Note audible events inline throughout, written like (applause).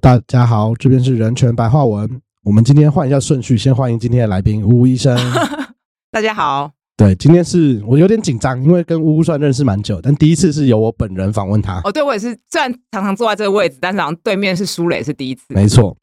大家好，这边是人权白话文。我们今天换一下顺序，先欢迎今天的来宾呜呜医生。(laughs) 大家好，对，今天是我有点紧张，因为跟呜呜算认识蛮久，但第一次是由我本人访问他。哦，对我也是，虽然常常坐在这个位置，但是好像对面是苏磊，是第一次。没错。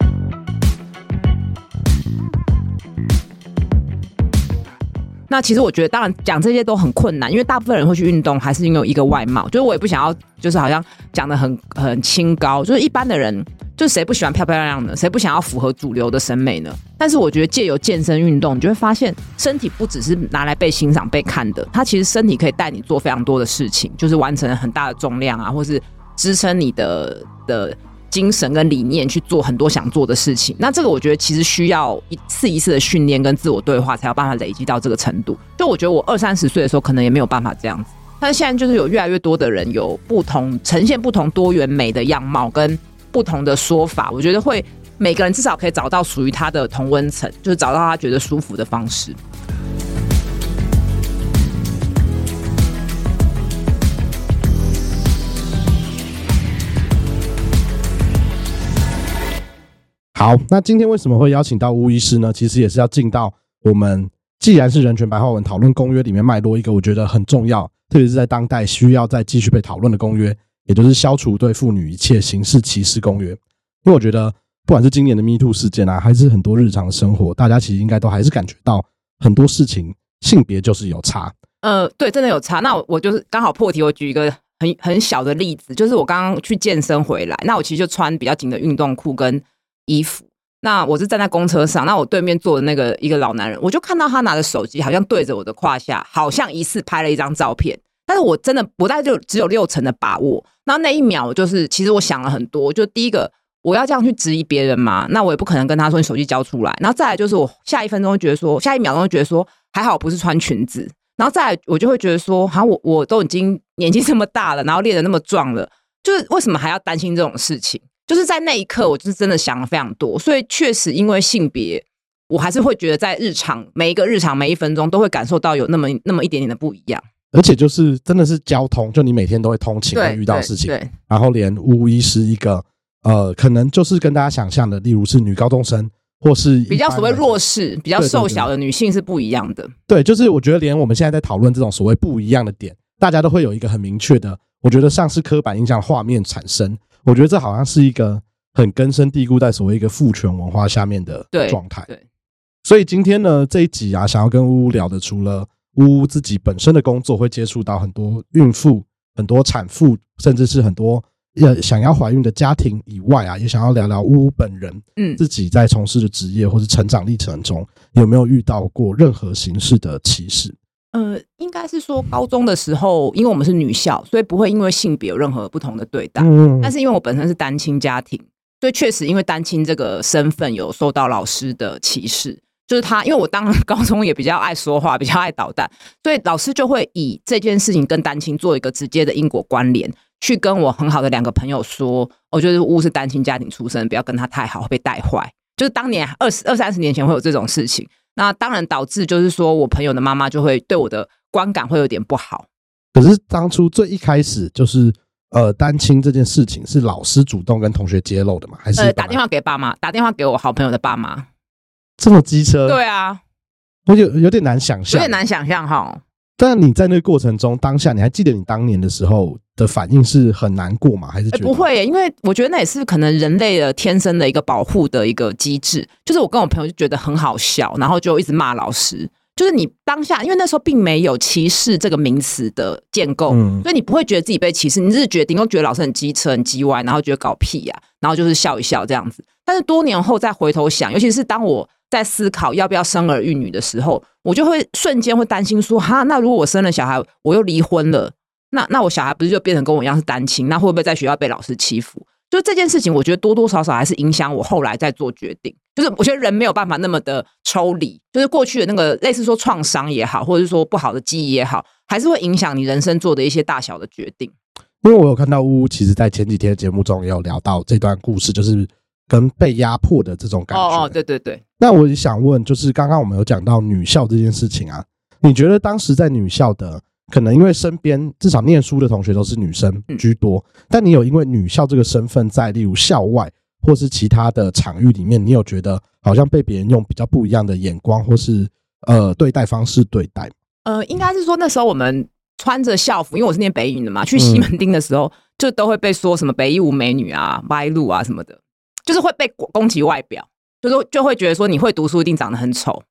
那其实我觉得，当然讲这些都很困难，因为大部分人会去运动，还是因为一个外貌。就是我也不想要，就是好像讲的很很清高。就是一般的人，就谁不喜欢漂漂亮亮的，谁不想要符合主流的审美呢？但是我觉得借由健身运动，你就会发现，身体不只是拿来被欣赏、被看的，它其实身体可以带你做非常多的事情，就是完成很大的重量啊，或是支撑你的的。精神跟理念去做很多想做的事情，那这个我觉得其实需要一次一次的训练跟自我对话，才有办法累积到这个程度。就我觉得我二三十岁的时候可能也没有办法这样子，但是现在就是有越来越多的人有不同呈现不同多元美的样貌跟不同的说法，我觉得会每个人至少可以找到属于他的同温层，就是找到他觉得舒服的方式。好，那今天为什么会邀请到巫医师呢？其实也是要进到我们既然是人权白话文讨论公约里面脉络一个我觉得很重要，特别是在当代需要再继续被讨论的公约，也就是消除对妇女一切形式歧视公约。因为我觉得不管是今年的 Me Too 事件啊，还是很多日常生活，大家其实应该都还是感觉到很多事情性别就是有差。呃，对，真的有差。那我就是刚好破题，我举一个很很小的例子，就是我刚刚去健身回来，那我其实就穿比较紧的运动裤跟。衣服，那我是站在公车上，那我对面坐的那个一个老男人，我就看到他拿着手机，好像对着我的胯下，好像疑似拍了一张照片。但是我真的不大概就只有六成的把握。然后那一秒，就是，其实我想了很多。就第一个，我要这样去质疑别人嘛？那我也不可能跟他说你手机交出来。然后再来就是，我下一分钟觉得说，下一秒钟觉得说，还好不是穿裙子。然后再来，我就会觉得说，好，我我都已经年纪这么大了，然后练的那么壮了，就是为什么还要担心这种事情？就是在那一刻，我就是真的想了非常多，所以确实因为性别，我还是会觉得在日常每一个日常每一分钟都会感受到有那么那么一点点的不一样。而且就是真的是交通，就你每天都会通勤会遇到事情，对。然后连巫医是一个呃，可能就是跟大家想象的，例如是女高中生或是比较所谓弱势、比较瘦小的女性是不一样的。对，就是我觉得连我们现在在讨论这种所谓不一样的点，大家都会有一个很明确的，我觉得像是刻板印象画面产生。我觉得这好像是一个很根深蒂固在所谓一个父权文化下面的状态。对，所以今天呢这一集啊，想要跟呜呜聊的，除了呜呜自己本身的工作会接触到很多孕妇、很多产妇，甚至是很多要想要怀孕的家庭以外啊，也想要聊聊呜呜本人，嗯，自己在从事的职业或是成长历程中有没有遇到过任何形式的歧视。呃，应该是说高中的时候，因为我们是女校，所以不会因为性别有任何不同的对待。嗯，但是因为我本身是单亲家庭，所以确实因为单亲这个身份有受到老师的歧视。就是他，因为我当高中也比较爱说话，比较爱捣蛋，所以老师就会以这件事情跟单亲做一个直接的因果关联，去跟我很好的两个朋友说，我觉得乌是单亲家庭出身，不要跟他太好，会被带坏。就是当年二十二三十年前会有这种事情。那当然导致就是说我朋友的妈妈就会对我的观感会有点不好。可是当初最一开始就是呃单亲这件事情是老师主动跟同学揭露的吗？还是呃打电话给爸妈，打电话给我好朋友的爸妈？这么机车？对啊，我有有点难想象，有点难想象哈。但你在那个过程中，当下你还记得你当年的时候的反应是很难过吗？还是不会？因为我觉得那也是可能人类的天生的一个保护的一个机制。就是我跟我朋友就觉得很好笑，然后就一直骂老师。就是你当下，因为那时候并没有歧视这个名词的建构，所以你不会觉得自己被歧视，你只是觉得顶多觉得老师很机车、很机歪，然后觉得搞屁呀，然后就是笑一笑这样子。但是多年后再回头想，尤其是当我。在思考要不要生儿育女的时候，我就会瞬间会担心说：哈，那如果我生了小孩，我又离婚了，那那我小孩不是就变成跟我一样是单亲？那会不会在学校被老师欺负？就这件事情，我觉得多多少少还是影响我后来在做决定。就是我觉得人没有办法那么的抽离，就是过去的那个类似说创伤也好，或者是说不好的记忆也好，还是会影响你人生做的一些大小的决定。因为我有看到呜呜，其实在前几天的节目中也有聊到这段故事，就是。跟被压迫的这种感觉。哦哦，对对对。那我也想问，就是刚刚我们有讲到女校这件事情啊，你觉得当时在女校的，可能因为身边至少念书的同学都是女生居多，但你有因为女校这个身份，在例如校外或是其他的场域里面，你有觉得好像被别人用比较不一样的眼光或是呃对待方式对待？呃，应该是说那时候我们穿着校服，因为我是念北影的嘛，去西门町的时候，就都会被说什么北一无美女啊、歪路啊什么的，就是会被攻击外表，就是就会觉得说你会读书一定长得很丑，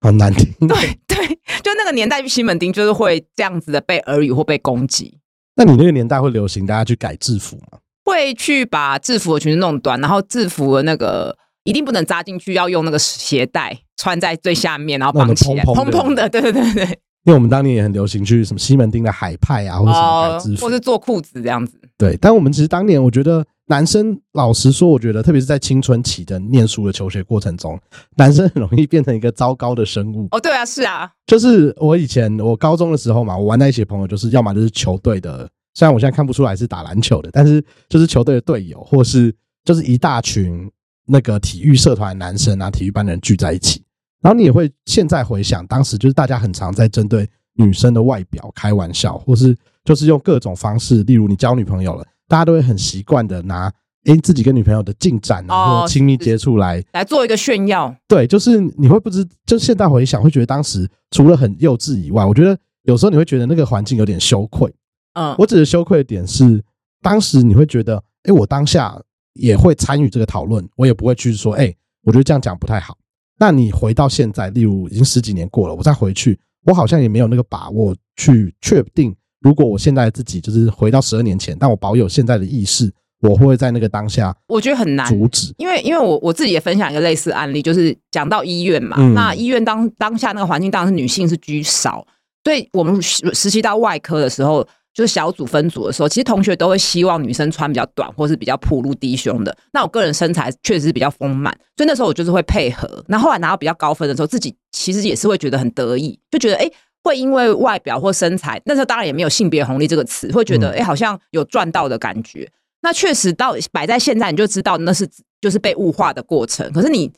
很难听。对对，就那个年代去西门町，就是会这样子的被耳语或被攻击。那你那个年代会流行大家去改制服吗？会去把制服的裙子弄短，然后制服的那个一定不能扎进去，要用那个鞋带穿在最下面，然后绑起来，蓬蓬的。对对对对。因为我们当年也很流行去什么西门町的海派啊，或者什么改制服，或是做裤子这样子。对，但我们其实当年，我觉得男生老实说，我觉得特别是在青春期的念书的求学过程中，男生很容易变成一个糟糕的生物。哦，对啊，是啊，就是我以前我高中的时候嘛，我玩在一起的朋友，就是要么就是球队的。虽然我现在看不出来是打篮球的，但是就是球队的队友，或是就是一大群那个体育社团男生啊，体育班的人聚在一起，然后你也会现在回想，当时就是大家很常在针对女生的外表开玩笑，或是就是用各种方式，例如你交女朋友了，大家都会很习惯的拿诶自己跟女朋友的进展啊，或亲密接触来来做一个炫耀。对，就是你会不知，就现在回想会觉得当时除了很幼稚以外，我觉得有时候你会觉得那个环境有点羞愧。嗯，我只是羞愧的点是，当时你会觉得，哎，我当下也会参与这个讨论，我也不会去说，哎，我觉得这样讲不太好。那你回到现在，例如已经十几年过了，我再回去，我好像也没有那个把握去确定，如果我现在自己就是回到十二年前，但我保有现在的意识，我会在那个当下？我觉得很难阻止，因为因为我我自己也分享一个类似案例，就是讲到医院嘛，那医院当当下那个环境当然是女性是居少，所以我们实习到外科的时候。就是小组分组的时候，其实同学都会希望女生穿比较短，或是比较暴露低胸的。那我个人身材确实是比较丰满，所以那时候我就是会配合。那后来拿到比较高分的时候，自己其实也是会觉得很得意，就觉得哎，会因为外表或身材，那时候当然也没有性别红利这个词，会觉得哎，好像有赚到的感觉。那确实到摆在现在，你就知道那是就是被物化的过程。可是你。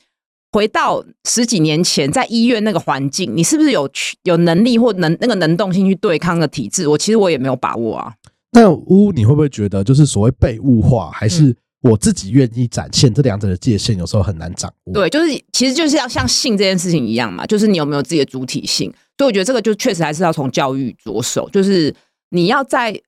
回到十几年前，在医院那个环境，你是不是有去有能力或能那个能动性去对抗的体制？我其实我也没有把握啊。那乌，你会不会觉得，就是所谓被物化，还是我自己愿意展现这两者的界限，有时候很难掌握？对，就是其实就是要像性这件事情一样嘛，就是你有没有自己的主体性？所以我觉得这个就确实还是要从教育着手，就是你要在。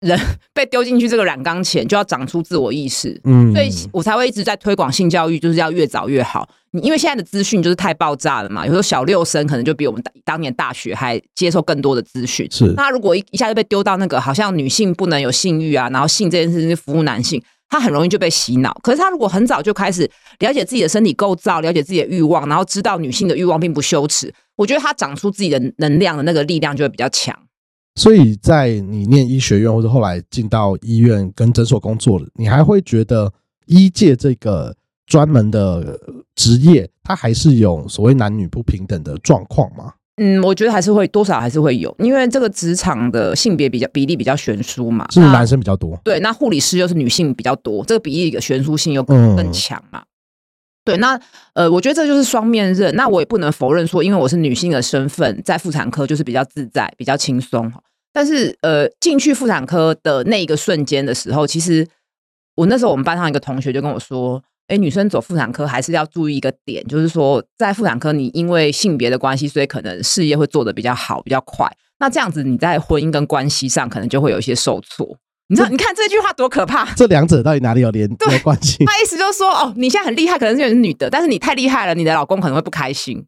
人 (laughs) 被丢进去这个染缸前，就要长出自我意识。嗯，所以我才会一直在推广性教育，就是要越早越好。你因为现在的资讯就是太爆炸了嘛，有时候小六生可能就比我们当年大学还接受更多的资讯。是，那如果一一下就被丢到那个好像女性不能有性欲啊，然后性这件事情是服务男性，他很容易就被洗脑。可是他如果很早就开始了解自己的身体构造，了解自己的欲望，然后知道女性的欲望并不羞耻，我觉得他长出自己的能量的那个力量就会比较强。所以在你念医学院或者后来进到医院跟诊所工作了，你还会觉得医界这个专门的职业，它还是有所谓男女不平等的状况吗？嗯，我觉得还是会多少还是会有，因为这个职场的性别比较比例比较悬殊嘛，是男生比较多。对，那护理师又是女性比较多，这个比例的悬殊性又更强嘛。对，那呃，我觉得这就是双面刃。那我也不能否认说，因为我是女性的身份，在妇产科就是比较自在、比较轻松。但是呃，进去妇产科的那一个瞬间的时候，其实我那时候我们班上一个同学就跟我说：“哎，女生走妇产科还是要注意一个点，就是说在妇产科你因为性别的关系，所以可能事业会做得比较好、比较快。那这样子你在婚姻跟关系上可能就会有一些受挫。”你知道？你看这句话多可怕！这两者到底哪里有连有关系？他意思就是说，哦，你现在很厉害，可能是因为是女的，但是你太厉害了，你的老公可能会不开心。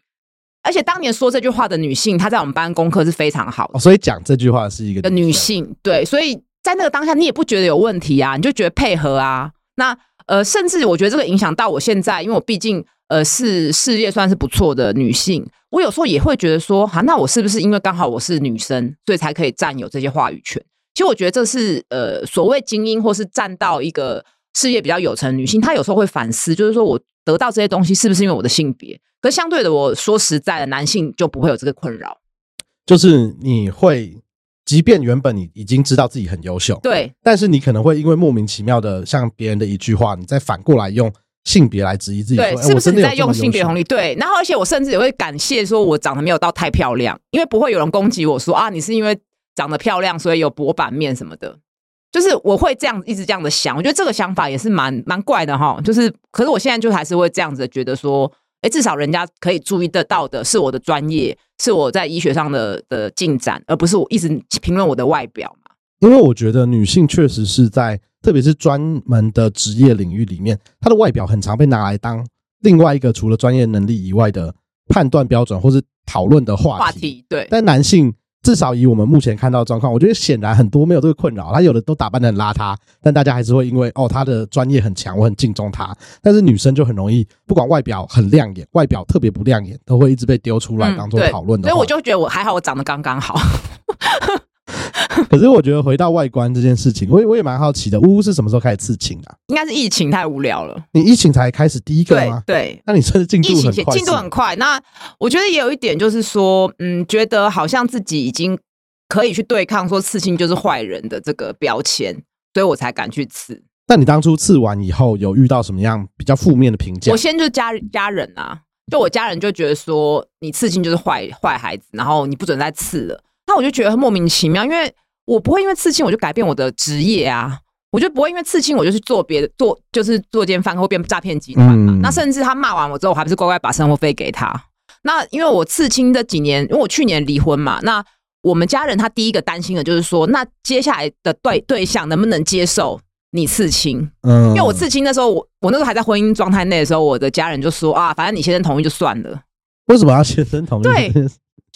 而且当年说这句话的女性，她在我们班功课是非常好的，所以讲这句话是一个女性。对，所以在那个当下，你也不觉得有问题啊，你就觉得配合啊。那呃，甚至我觉得这个影响到我现在，因为我毕竟呃是事业算是不错的女性，我有时候也会觉得说，哈，那我是不是因为刚好我是女生，所以才可以占有这些话语权？其实我觉得这是呃，所谓精英或是站到一个事业比较有成女性，她有时候会反思，就是说我得到这些东西是不是因为我的性别？可相对的，我说实在的，男性就不会有这个困扰。就是你会，即便原本你已经知道自己很优秀，对，但是你可能会因为莫名其妙的像别人的一句话，你再反过来用性别来质疑自己，对，是不是你在用性别红利？对，然后而且我甚至也会感谢说，我长得没有到太漂亮，因为不会有人攻击我说啊，你是因为。长得漂亮，所以有薄板面什么的。就是我会这样一直这样的想，我觉得这个想法也是蛮蛮怪的哈。就是，可是我现在就还是会这样子觉得说，哎，至少人家可以注意得到的是我的专业，是我在医学上的的进展，而不是我一直评论我的外表嘛。因为我觉得女性确实是在，特别是专门的职业领域里面，她的外表很常被拿来当另外一个除了专业能力以外的判断标准，或是讨论的话题。话题对，但男性。至少以我们目前看到的状况，我觉得显然很多没有这个困扰。他有的都打扮的很邋遢，但大家还是会因为哦他的专业很强，我很敬重他。但是女生就很容易，不管外表很亮眼，外表特别不亮眼，都会一直被丢出来当做讨论的。所以我就觉得我还好，我长得刚刚好。(laughs) 可是我觉得回到外观这件事情，我也我也蛮好奇的。呜呜是什么时候开始刺青啊？应该是疫情太无聊了。你疫情才开始第一个吗？对，那你算是进度很快。进度很快。那我觉得也有一点就是说，嗯，觉得好像自己已经。可以去对抗说刺青就是坏人的这个标签，所以我才敢去刺。那你当初刺完以后，有遇到什么样比较负面的评价？我先就家家人啊，就我家人就觉得说你刺青就是坏坏孩子，然后你不准再刺了。那我就觉得莫名其妙，因为我不会因为刺青我就改变我的职业啊，我就不会因为刺青我就去做别的做就是做奸犯或变诈骗集团嘛。那甚至他骂完我之后，我还不是乖乖把生活费给他。那因为我刺青这几年，因为我去年离婚嘛，那。我们家人他第一个担心的就是说，那接下来的对对象能不能接受你刺青？嗯，因为我刺青的时候，我我那时候还在婚姻状态内的时候，我的家人就说啊，反正你先生同意就算了。为什么要先生同意？对，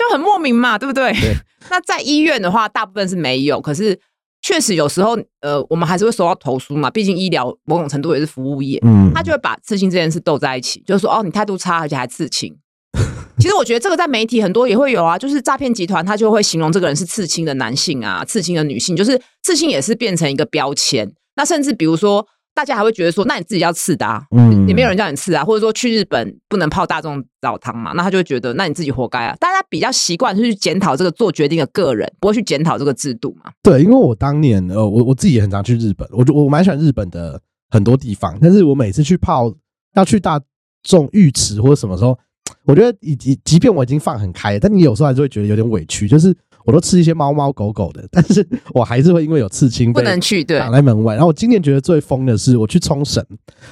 就很莫名嘛，对不对？(laughs) 那在医院的话，大部分是没有，可是确实有时候，呃，我们还是会收到投诉嘛。毕竟医疗某种程度也是服务业，嗯，他就会把刺青这件事斗在一起，就是说哦，你态度差，而且还刺青。(laughs) 其实我觉得这个在媒体很多也会有啊，就是诈骗集团他就会形容这个人是刺青的男性啊，刺青的女性，就是刺青也是变成一个标签。那甚至比如说，大家还会觉得说，那你自己要刺的，啊，嗯，也没有人叫你刺啊，或者说去日本不能泡大众澡堂嘛，那他就会觉得，那你自己活该啊。大家比较习惯是去检讨这个做决定的个人，不会去检讨这个制度嘛。对，因为我当年呃，我我自己也很常去日本，我就我蛮喜欢日本的很多地方，但是我每次去泡要去大众浴池或者什么时候。我觉得，以及即便我已经放很开，但你有时候还是会觉得有点委屈。就是我都吃一些猫猫狗狗的，但是我还是会因为有刺青不能去，对，挡在门外。然后我今年觉得最疯的是，我去冲绳，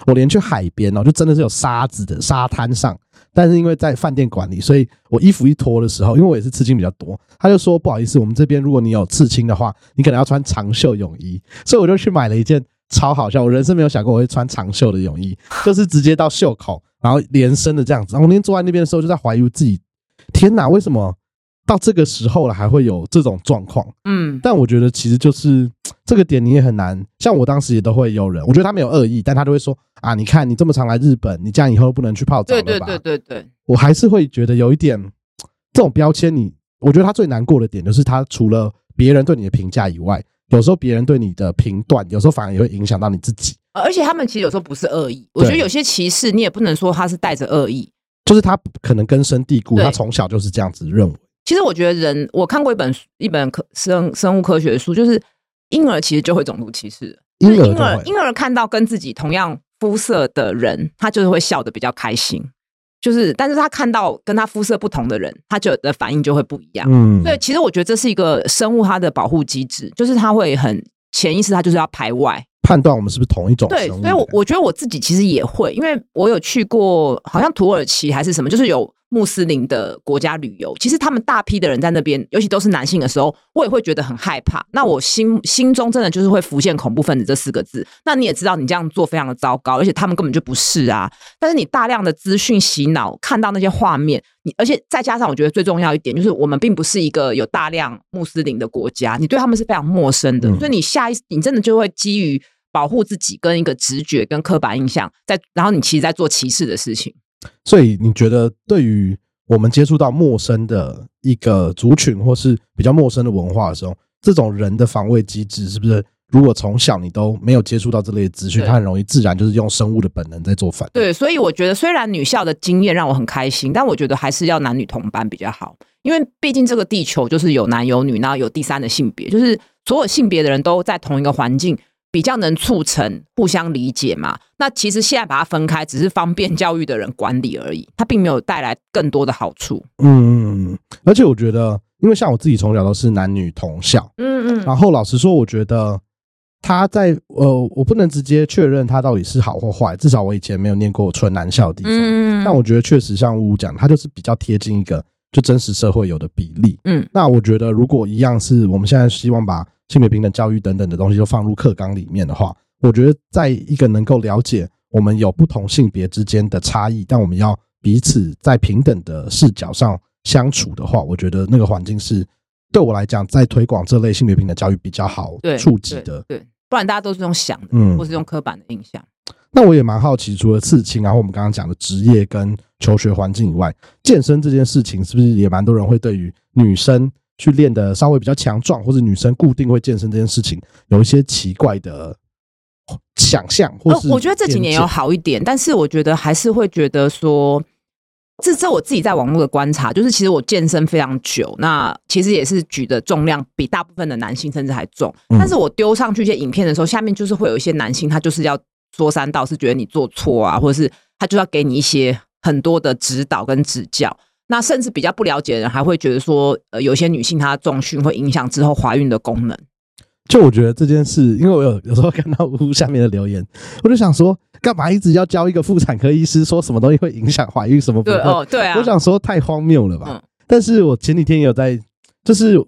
我连去海边哦，就真的是有沙子的沙滩上，但是因为在饭店管理，所以我衣服一脱的时候，因为我也是刺青比较多，他就说不好意思，我们这边如果你有刺青的话，你可能要穿长袖泳衣，所以我就去买了一件。超好笑！我人生没有想过我会穿长袖的泳衣，就是直接到袖口，然后连身的这样子。然后我那天坐在那边的时候，就在怀疑自己：天哪，为什么到这个时候了还会有这种状况？嗯，但我觉得其实就是这个点你也很难。像我当时也都会有人，我觉得他没有恶意，但他就会说：啊，你看你这么常来日本，你这样以后不能去泡澡了吧？对对对对对，我还是会觉得有一点这种标签。你我觉得他最难过的点就是他除了别人对你的评价以外。有时候别人对你的评断，有时候反而也会影响到你自己。而且他们其实有时候不是恶意，我觉得有些歧视你也不能说他是带着恶意，就是他可能根深蒂固，他从小就是这样子认为。其实我觉得人，我看过一本一本科生生物科学的书，就是婴儿其实就会种族歧视。婴儿婴儿看到跟自己同样肤色的人，他就是会笑得比较开心。就是，但是他看到跟他肤色不同的人，他就的反应就会不一样。嗯，所以其实我觉得这是一个生物它的保护机制，就是他会很潜意识，他就是要排外，判断我们是不是同一种。对，所以我我觉得我自己其实也会，因为我有去过，好像土耳其还是什么，就是有。穆斯林的国家旅游，其实他们大批的人在那边，尤其都是男性的时候，我也会觉得很害怕。那我心心中真的就是会浮现“恐怖分子”这四个字。那你也知道，你这样做非常的糟糕，而且他们根本就不是啊。但是你大量的资讯洗脑，看到那些画面，你而且再加上，我觉得最重要一点就是，我们并不是一个有大量穆斯林的国家，你对他们是非常陌生的，所以你下一你真的就会基于保护自己跟一个直觉跟刻板印象，在然后你其实在做歧视的事情。所以你觉得，对于我们接触到陌生的一个族群，或是比较陌生的文化的时候，这种人的防卫机制，是不是？如果从小你都没有接触到这类资讯，它很容易自然就是用生物的本能在做反。对，所以我觉得，虽然女校的经验让我很开心，但我觉得还是要男女同班比较好，因为毕竟这个地球就是有男有女，然后有第三的性别，就是所有性别的人都在同一个环境。比较能促成互相理解嘛？那其实现在把它分开，只是方便教育的人管理而已，它并没有带来更多的好处。嗯，而且我觉得，因为像我自己从小都是男女同校，嗯嗯，然后老实说，我觉得他在呃，我不能直接确认他到底是好或坏，至少我以前没有念过纯男校的地方。嗯但我觉得确实像呜呜讲，他就是比较贴近一个就真实社会有的比例。嗯那我觉得如果一样是我们现在希望把性别平等教育等等的东西都放入课纲里面的话，我觉得在一个能够了解我们有不同性别之间的差异，但我们要彼此在平等的视角上相处的话，我觉得那个环境是对我来讲，在推广这类性别平等教育比较好对触及的。对，不然大家都是用想的，嗯或是用刻板的印象。那我也蛮好奇，除了刺青，然后我们刚刚讲的职业跟求学环境以外，健身这件事情是不是也蛮多人会对于女生去练的稍微比较强壮，或者女生固定会健身这件事情有一些奇怪的想象，或是、呃我觉得这几年有好一点，但是我觉得还是会觉得说，这这我自己在网络的观察，就是其实我健身非常久，那其实也是举的重量比大部分的男性甚至还重，嗯。但是我丢上去一些影片的时候，下面就是会有一些男性，他就是要说三道，四觉得你做错啊，或者是他就要给你一些很多的指导跟指教。那甚至比较不了解的人，还会觉得说，呃，有些女性她重训会影响之后怀孕的功能。就我觉得这件事，因为我有有时候看到屋下面的留言，我就想说，干嘛一直要教一个妇产科医师说什么东西会影响怀孕，什么不会？对哦，对啊，我想说太荒谬了吧。嗯但是我前几天也有在，就是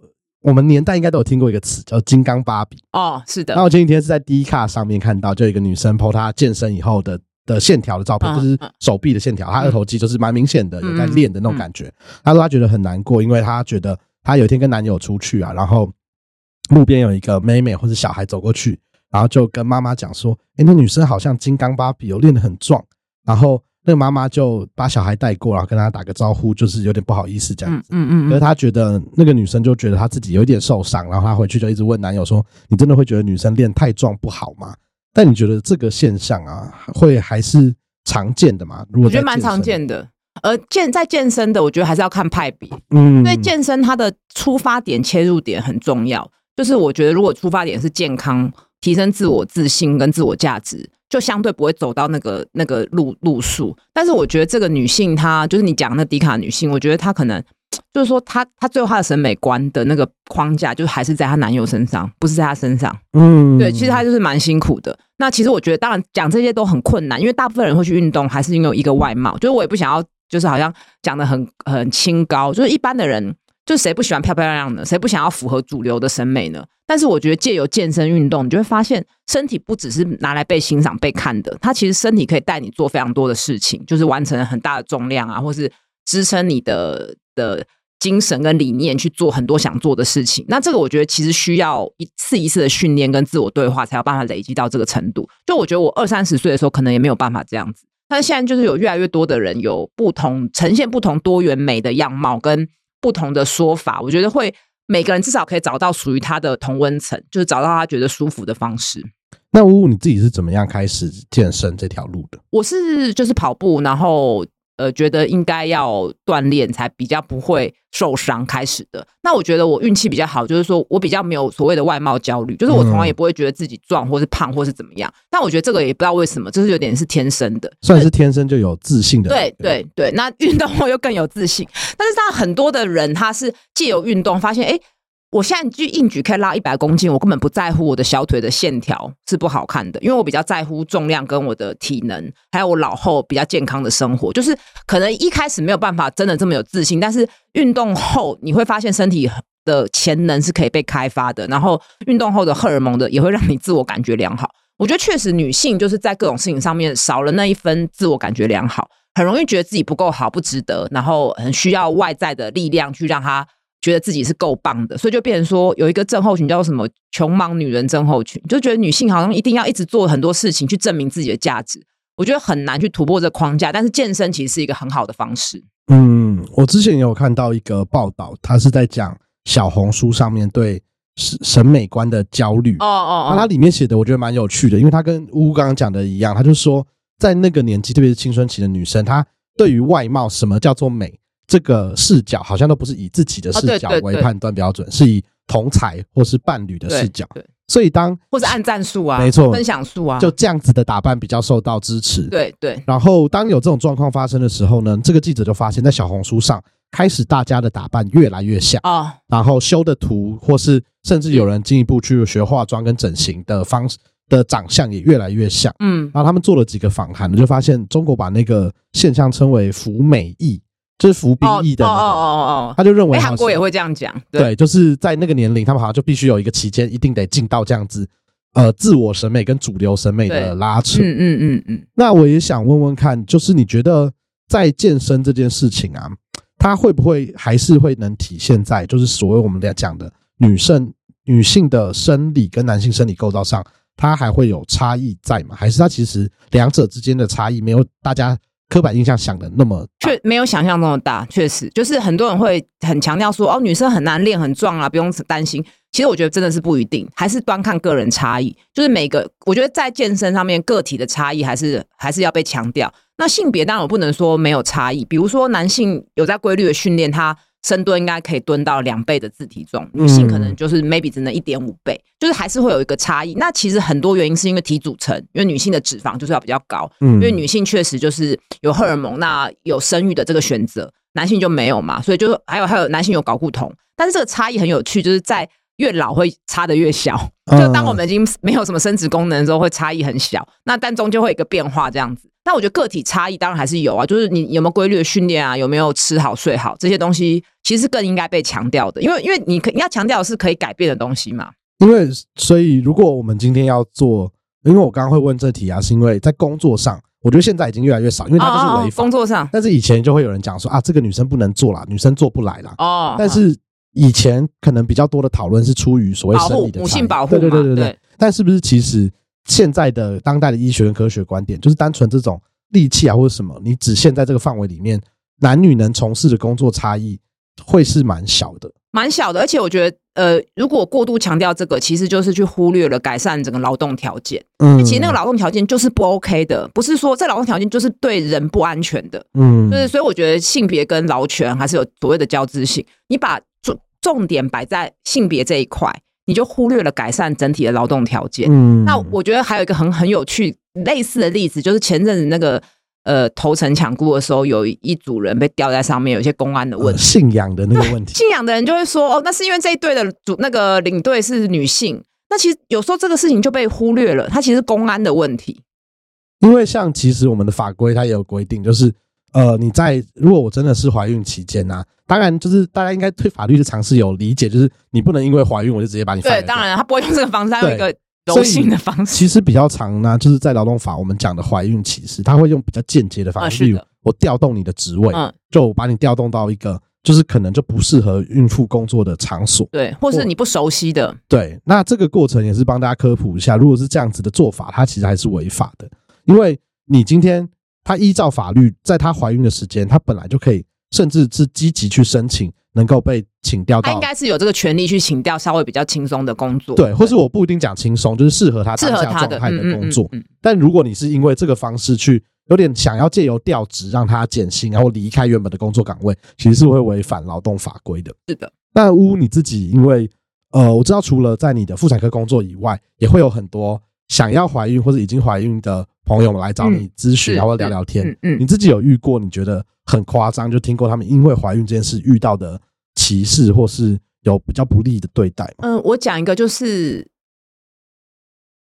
我们年代应该都有听过一个词叫“金刚芭比”。哦，是的那，我前几天是在 D 卡上面看到，就一个女生 po 她健身以后的的线条的照片，嗯就是嗯手臂的线条，他二头肌就是蛮明显的，嗯有在练的那种感觉。他说他觉得很难过，因为他觉得他有一天跟男友出去啊，然后路边有一个妹妹或者小孩走过去，然后就跟妈妈讲说：“哎，那女生好像金刚芭比哦，练得很壮。”然后那个妈妈就把小孩带过，然后跟他打个招呼，就是有点不好意思这样子。嗯嗯可是她觉得那个女生就觉得她自己有一点受伤，然后她回去就一直问男友说：“你真的会觉得女生练太壮不好吗？”但你觉得这个现象啊，会还是常见的吗？如果我觉得蛮常见的。而健在健身的，我觉得还是要看派别，嗯因为健身它的出发点、切入点很重要。就是我觉得，如果出发点是健康、提升自我自信跟自我价值，就相对不会走到那个那个路路数。但是我觉得这个女性她，就是你讲那迪卡女性，我觉得她可能就是说她她最后她的审美观的那个框架，就是还是在她男友身上，不是在她身上。嗯对，其实她就是蛮辛苦的。那其实我觉得，当然讲这些都很困难，因为大部分人会去运动，还是因为一个外貌。就是我也不想要，就是好像讲的很很清高，就是一般的人，就是谁不喜欢漂漂亮亮的，谁不想要符合主流的审美呢？但是我觉得借由健身运动，你就会发现，身体不只是拿来被欣赏、被看的，它其实身体可以带你做非常多的事情，就是完成很大的重量啊，或是支撑你的的精神跟理念去做很多想做的事情。那这个我觉得其实需要一次一次的训练跟自我对话，才有办法累积到这个程度。就我觉得我二三十岁的时候，可能也没有办法这样子。但是现在就是有越来越多的人有不同呈现不同多元美的样貌跟不同的说法，我觉得会每个人至少可以找到属于他的同温层，就是找到他觉得舒服的方式。那呜呜你自己是怎么样开始健身这条路的？我是就是跑步，然后呃觉得应该要锻炼才比较不会受伤开始的。那我觉得我运气比较好，就是说我比较没有所谓的外貌焦虑，就是我从来也不会觉得自己壮或是胖或是怎么样。但我觉得这个也不知道为什么，就是有点是天生的。算是天生就有自信的人，对对对，那运动后又更有自信。但是，他很多的人他是借由运动发现，哎，我现在去硬举可以拉一百公斤，我根本不在乎我的小腿的线条是不好看的，因为我比较在乎重量跟我的体能，还有我老后比较健康的生活。就是可能一开始没有办法真的这么有自信，但是运动后你会发现身体的潜能是可以被开发的，然后运动后的荷尔蒙的也会让你自我感觉良好。我觉得确实女性就是在各种事情上面少了那一分自我感觉良好。很容易觉得自己不够好、不值得，然后很需要外在的力量去让他觉得自己是够棒的，所以就变成说有一个症候群叫做什么“穷忙女人症候群”，就觉得女性好像一定要一直做很多事情去证明自己的价值。我觉得很难去突破这框架，但是健身其实是一个很好的方式。嗯，我之前有看到一个报道，他是在讲小红书上面对审审美观的焦虑。哦哦那它里面写的我觉得蛮有趣的，因为它跟呜呜刚刚讲的一样，他就说在那个年纪，特别是青春期的女生，她对于外貌什么叫做美这个视角，好像都不是以自己的哦视角为判断标准，是以同才或是伴侣的视角。对，所以当或是按赞数啊，没错分享数啊，就这样子的打扮比较受到支持。对对然后当有这种状况发生的时候呢，这个记者就发现，在小红书上开始大家的打扮越来越像，哦，然后修的图，或是甚至有人进一步去学化妆跟整形的方式的长相也越来越像。嗯，然后他们做了几个访谈，就发现中国把那个现象称为“服美役”，就是服兵役的那个，哦哦哦哦。他就认为韩国也会这样讲，对，就是在那个年龄，他们好像就必须有一个期间，一定得进到这样子，呃，自我审美跟主流审美的拉扯。嗯嗯嗯嗯，那我也想问问看，就是你觉得在健身这件事情啊，它会不会还是会能体现在就是所谓我们在讲的女生女性的生理跟男性生理构造上，它还会有差异在吗？还是它其实两者之间的差异没有大家刻板印象想的那么大？确没有想象中的大，确实就是很多人会很强调说，哦，女生很难练很壮啊，不用担心。其实我觉得真的是不一定，还是端看个人差异。就是每个，我觉得在健身上面个体的差异还是还是要被强调。那性别当然我不能说没有差异，比如说男性有在规律的训练，他深蹲应该可以蹲到两倍的自体重，女性可能就是 maybe 只能一点五倍，就是还是会有一个差异。那其实很多原因是因为体组成，因为女性的脂肪就是要比较高，嗯因为女性确实就是有荷尔蒙，那有生育的这个选择，男性就没有嘛，所以就是还有还有男性有睾固酮，但是这个差异很有趣，就是在越老会差的越小，嗯就当我们已经没有什么生殖功能的时候，会差异很小，那但终究会有一个变化这样子。那我觉得个体差异当然还是有啊，就是你有没有规律的训练啊，有没有吃好睡好这些东西，其实更应该被强调的，因为因为你可你要强调的是可以改变的东西嘛。因为所以，如果我们今天要做，因为我刚刚会问这题啊，是因为在工作上，我觉得现在已经越来越少，因为它就是违法。哦工作上但是以前就会有人讲说啊，这个女生不能做啦，女生做不来啦。哦，但是以前可能比较多的讨论是出于所谓生理的母性保护对对对对对对。但是不是其实现在的当代的医学跟科学观点，就是单纯这种利器啊或者什么，你只限在这个范围里面，男女能从事的工作差异会是蛮小的。蛮小的，而且我觉得，呃，如果过度强调这个，其实就是去忽略了改善整个劳动条件。嗯其实那个劳动条件就是不 OK 的，不是说这劳动条件就是对人不安全的。嗯就是所以我觉得性别跟劳权还是有所谓的交织性。你把重重点摆在性别这一块，你就忽略了改善整体的劳动条件。嗯那我觉得还有一个很很有趣类似的例子，就是前阵子那个呃头城抢孤的时候，有一组人被吊在上面，有一些公安的问呃题。信仰的那个问题。信仰的人就会说，哦，那是因为这一队的主那个领队是女性。那其实有时候这个事情就被忽略了，它其实公安的问题。因为像其实我们的法规它也有规定，就是呃你在如果我真的是怀孕期间呐、当然就是大家应该对法律的常识有理解，就是你不能因为怀孕我就直接把你对当然他不会用这个方式，他有一个柔性的方式。其实比较长呢，就是在劳动法我们讲的怀孕歧视，他会用比较间接的方式，我调动你的职位，嗯，就我把你调动到一个就是可能就不适合孕妇工作的场所。对，或是你不熟悉的，对，那这个过程也是帮大家科普一下，如果是这样子的做法，它其实还是违法的，因为你今天她依照法律，在她怀孕的时间，她本来就可以，甚至是积极去申请，能够被请调到他应。该是有这个权利去请调稍微比较轻松的工作。对，或是我不一定讲轻松，就是适合她适当合他的下状态的嗯嗯工作。但如果你是因为这个方式去有点想要借由调职让他减薪，然后离开原本的工作岗位，其实是会违反劳动法规的。是的，那乌你自己，因为呃，我知道除了在你的妇产科工作以外，也会有很多想要怀孕或者已经怀孕的朋友们来找你咨询，然后聊聊天。嗯嗯你自己有遇过你觉得很夸张，就听过他们因为怀孕这件事遇到的歧视，或是有比较不利的对待吗？嗯，我讲一个就是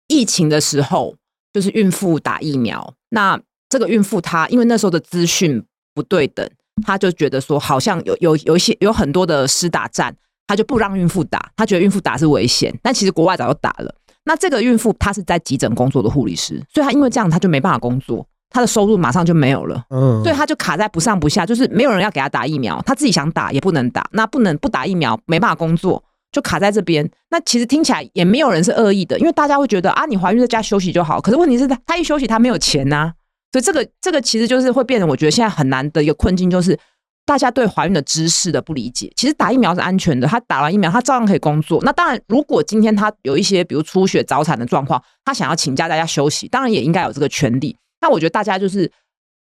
疫情的时候，就是孕妇打疫苗，那这个孕妇她因为那时候的资讯不对等，她就觉得说好像有有有一些有很多的施打站，她就不让孕妇打，她觉得孕妇打是危险，但其实国外早就打了。那这个孕妇她是在急诊工作的护理师，所以她因为这样她就没办法工作，她的收入马上就没有了。嗯，所以她就卡在不上不下，就是没有人要给她打疫苗，她自己想打也不能打，那不能不打疫苗，没办法工作，就卡在这边。那其实听起来也没有人是恶意的，因为大家会觉得啊，你怀孕在家休息就好。可是问题是，她一休息她没有钱呐、所以这个这个其实就是会变成我觉得现在很难的一个困境，就是大家对怀孕的知识的不理解。其实打疫苗是安全的，他打完疫苗他照样可以工作。那当然，如果今天他有一些比如出血、早产的状况，他想要请假大家休息，当然也应该有这个权利。那我觉得大家就是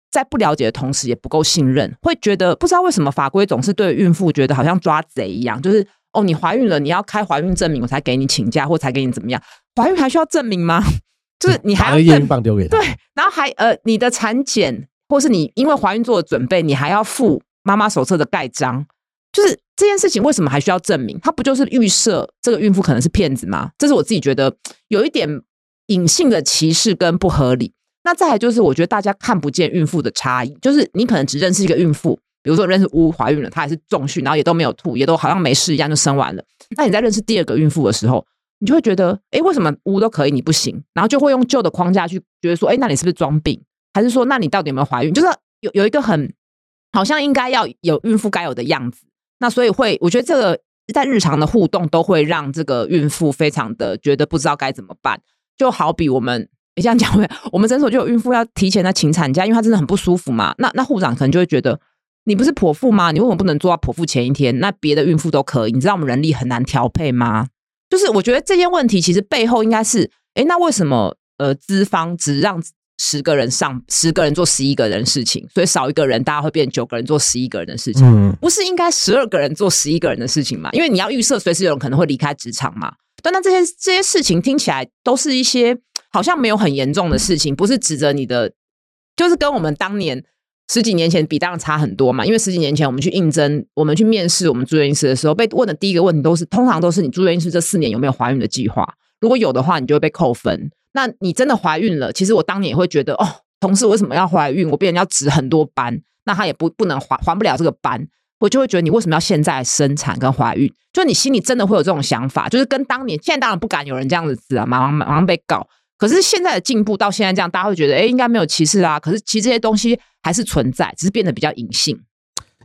在不了解的同时，也不够信任，会觉得不知道为什么法规总是对孕妇觉得好像抓贼一样，就是哦，你怀孕了，你要开怀孕证明，我才给你请假，或才给你怎么样？怀孕还需要证明吗？(laughs) 就是你还要验孕棒丢给他。对，然后还呃，你的产检或是你因为怀孕做的准备，你还要付妈妈手册的盖章，就是这件事情为什么还需要证明？它不就是预设这个孕妇可能是骗子吗？这是我自己觉得有一点隐性的歧视跟不合理。那再来就是，我觉得大家看不见孕妇的差异，就是你可能只认识一个孕妇，比如说认识乌怀孕了，她还是重训，然后也都没有吐，也都好像没事一样就生完了。那你在认识第二个孕妇的时候，你就会觉得，哎，为什么乌都可以，你不行？然后就会用旧的框架去觉得说，哎，那你是不是装病？还是说，那你到底有没有怀孕？就是有有一个很好像应该要有孕妇该有的样子。那所以会，我觉得这个在日常的互动都会让这个孕妇非常的觉得不知道该怎么办。就好比我们。你这样讲，我们诊所就有孕妇要提前的请产假，因为她真的很不舒服嘛。那那护长可能就会觉得，你不是剖腹吗？你为什么不能做到剖腹前一天？那别的孕妇都可以，你知道我们人力很难调配吗？就是我觉得这些问题其实背后应该是，哎，那为什么呃资方只让十个人上十个人做十一个人事情，所以少一个人大家会变九个人做十一个人的事情？嗯，不是应该十二个人做十一个人的事情吗？因为你要预设随时有人可能会离开职场嘛。但那这些这些事情听起来都是一些。好像没有很严重的事情，不是指着你的，就是跟我们当年十几年前比，当然差很多嘛。因为十几年前我们去应征，我们去面试我们住院医师的时候，被问的第一个问题都是，通常都是你住院医师这四年有没有怀孕的计划？如果有的话，你就会被扣分。那你真的怀孕了，其实我当年也会觉得，哦，同事为什么要怀孕？我别人要值很多班，那他也不不能还还不了这个班，我就会觉得你为什么要现在生产跟怀孕？就你心里真的会有这种想法，就是跟当年，现在当然不敢有人这样子啊，马上马上被告。可是现在的进步到现在这样，大家会觉得，哎，应该没有歧视啊。可是其实这些东西还是存在，只是变得比较隐性。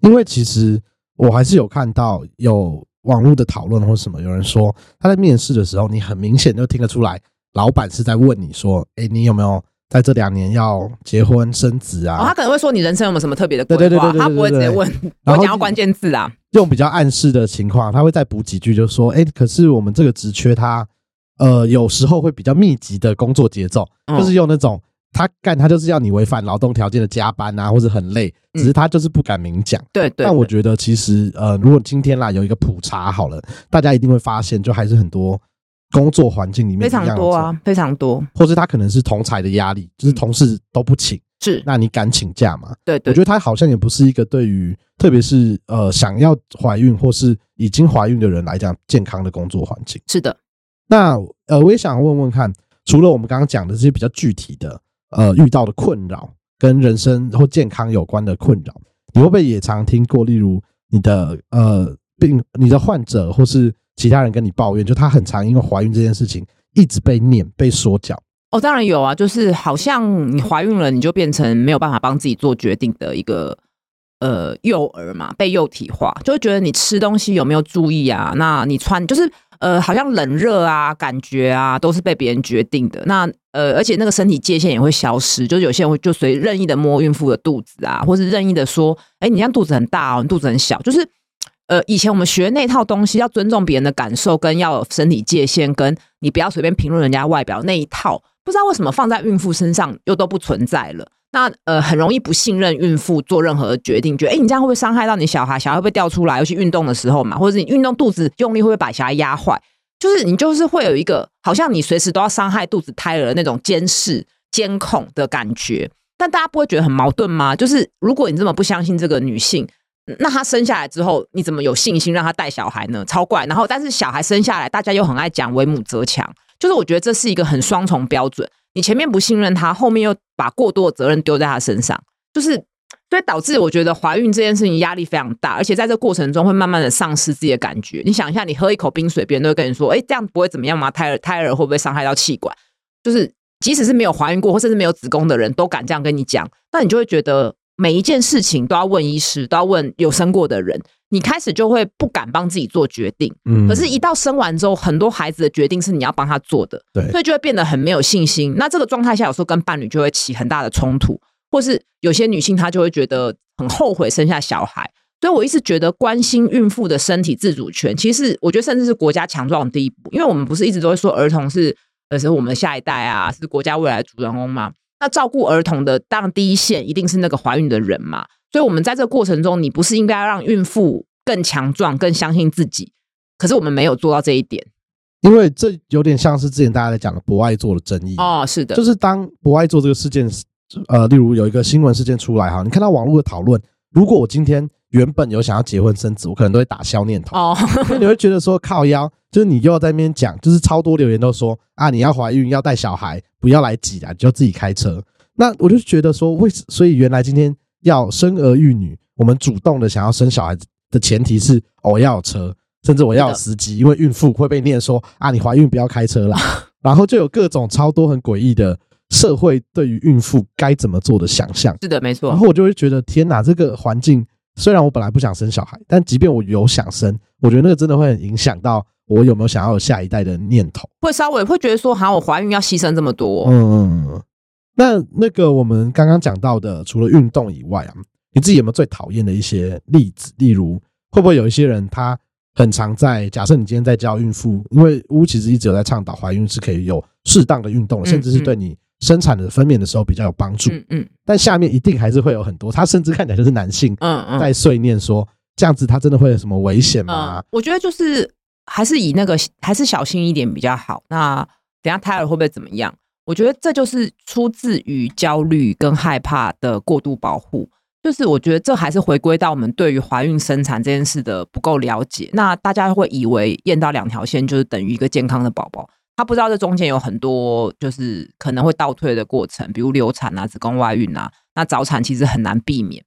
因为其实我还是有看到有网络的讨论或什么，有人说他在面试的时候，你很明显就听得出来，老板是在问你说，哎，你有没有在这两年要结婚生子啊？他可能会说你人生有没有什么特别的规划？他不会直接问，我讲要关键字啊，用比较暗示的情况，他会再补几句，就说，哎，可是我们这个职缺他。呃，有时候会比较密集的工作节奏，就是用那种他干他就是要你违反劳动条件的加班啊，或者很累，只是他就是不敢明讲。对对。但我觉得其实呃，如果今天啦有一个普查好了，大家一定会发现，就还是很多工作环境里面非常多啊，非常多，或是他可能是同才的压力，就是同事都不请，是，那你敢请假吗？对对。我觉得他好像也不是一个对于特别是呃想要怀孕或是已经怀孕的人来讲健康的工作环境。是的。那呃，我也想问问看，除了我们刚刚讲的这些比较具体的，呃，遇到的困扰跟人生或健康有关的困扰，你会不会也常听过？例如你的呃病，你的患者或是其他人跟你抱怨，就他很常因为怀孕这件事情一直被念、被说教。哦，当然有啊，就是好像你怀孕了，你就变成没有办法帮自己做决定的一个呃幼儿嘛，被幼体化，就会觉得你吃东西有没有注意啊？那你穿就是。呃，好像冷热啊，感觉啊，都是被别人决定的。那呃，而且那个身体界限也会消失，就是有些人会就随任意的摸孕妇的肚子啊，或是任意的说，哎，你这样肚子很大哦，你肚子很小。就是呃，以前我们学那套东西，要尊重别人的感受，跟要有身体界限，跟你不要随便评论人家外表那一套，不知道为什么放在孕妇身上又都不存在了。那呃，很容易不信任孕妇做任何决定，觉得哎，你这样会不会伤害到你小孩？小孩会不会掉出来？尤其运动的时候嘛，或者是你运动肚子用力会不会把小孩压坏？就是你就是会有一个好像你随时都要伤害肚子胎儿的那种监视监控的感觉。但大家不会觉得很矛盾吗？就是如果你这么不相信这个女性，那她生下来之后，你怎么有信心让她带小孩呢？超怪。然后，但是小孩生下来，大家又很爱讲为母则强，就是我觉得这是一个很双重标准。你前面不信任他，后面又把过多的责任丢在他身上，就是所以导致我觉得怀孕这件事情压力非常大，而且在这过程中会慢慢的丧失自己的感觉。你想一下，你喝一口冰水，别人都会跟你说：“哎，这样不会怎么样吗？胎儿胎儿会不会伤害到气管？”就是即使是没有怀孕过或甚至没有子宫的人都敢这样跟你讲，那你就会觉得每一件事情都要问医师，都要问有生过的人。你开始就会不敢帮自己做决定，嗯，可是，一到生完之后，很多孩子的决定是你要帮他做的，对，所以就会变得很没有信心。那这个状态下，有时候跟伴侣就会起很大的冲突，或是有些女性她就会觉得很后悔生下小孩。所以我一直觉得关心孕妇的身体自主权，其实我觉得甚至是国家强壮的第一步，因为我们不是一直都会说儿童是呃是我们的下一代啊，是国家未来的主人翁嘛？那照顾儿童的当然第一线一定是那个怀孕的人嘛。所以，我们在这个过程中，你不是应该要让孕妇更强壮、更相信自己？可是我们没有做到这一点，因为这有点像是之前大家在讲的博爱做的争议哦，是的，就是当博爱做这个事件，呃，例如有一个新闻事件出来哈，你看到网络的讨论，如果我今天原本有想要结婚生子，我可能都会打消念头，哦，因为你会觉得说靠腰，就是你又要在那边讲，就是超多留言都说啊，你要怀孕要带小孩，不要来挤啊，你就自己开车。那我就觉得说，为所以原来今天要生儿育女，我们主动的想要生小孩的前提是，哦我要有车，甚至我要有司机，因为孕妇会被念说啊，你怀孕不要开车啦。(laughs) 然后就有各种超多很诡异的社会对于孕妇该怎么做的想象。是的，没错然。后我就会觉得，天哪，这个环境虽然我本来不想生小孩，但即便我有想生，我觉得那个真的会很影响到我有没有想要有下一代的念头。会稍微会觉得说，好像我怀孕要牺牲这么多，嗯嗯嗯。那那个我们刚刚讲到的，除了运动以外啊，你自己有没有最讨厌的一些例子？例如，会不会有一些人他很常在假设你今天在教孕妇，因为乌其实一直有在倡导怀孕是可以有适当的运动，嗯甚至是对你生产的分娩的时候比较有帮助。嗯嗯但下面一定还是会有很多，他甚至看起来就是男性嗯嗯在碎念说，这样子他真的会有什么危险吗嗯？，我觉得就是还是以那个还是小心一点比较好。那等下胎儿会不会怎么样？我觉得这就是出自于焦虑跟害怕的过度保护。就是我觉得这还是回归到我们对于怀孕生产这件事的不够了解。那大家会以为验到两条线就是等于一个健康的宝宝，他不知道这中间有很多就是可能会倒退的过程，比如流产啊、子宫外孕啊。那早产其实很难避免。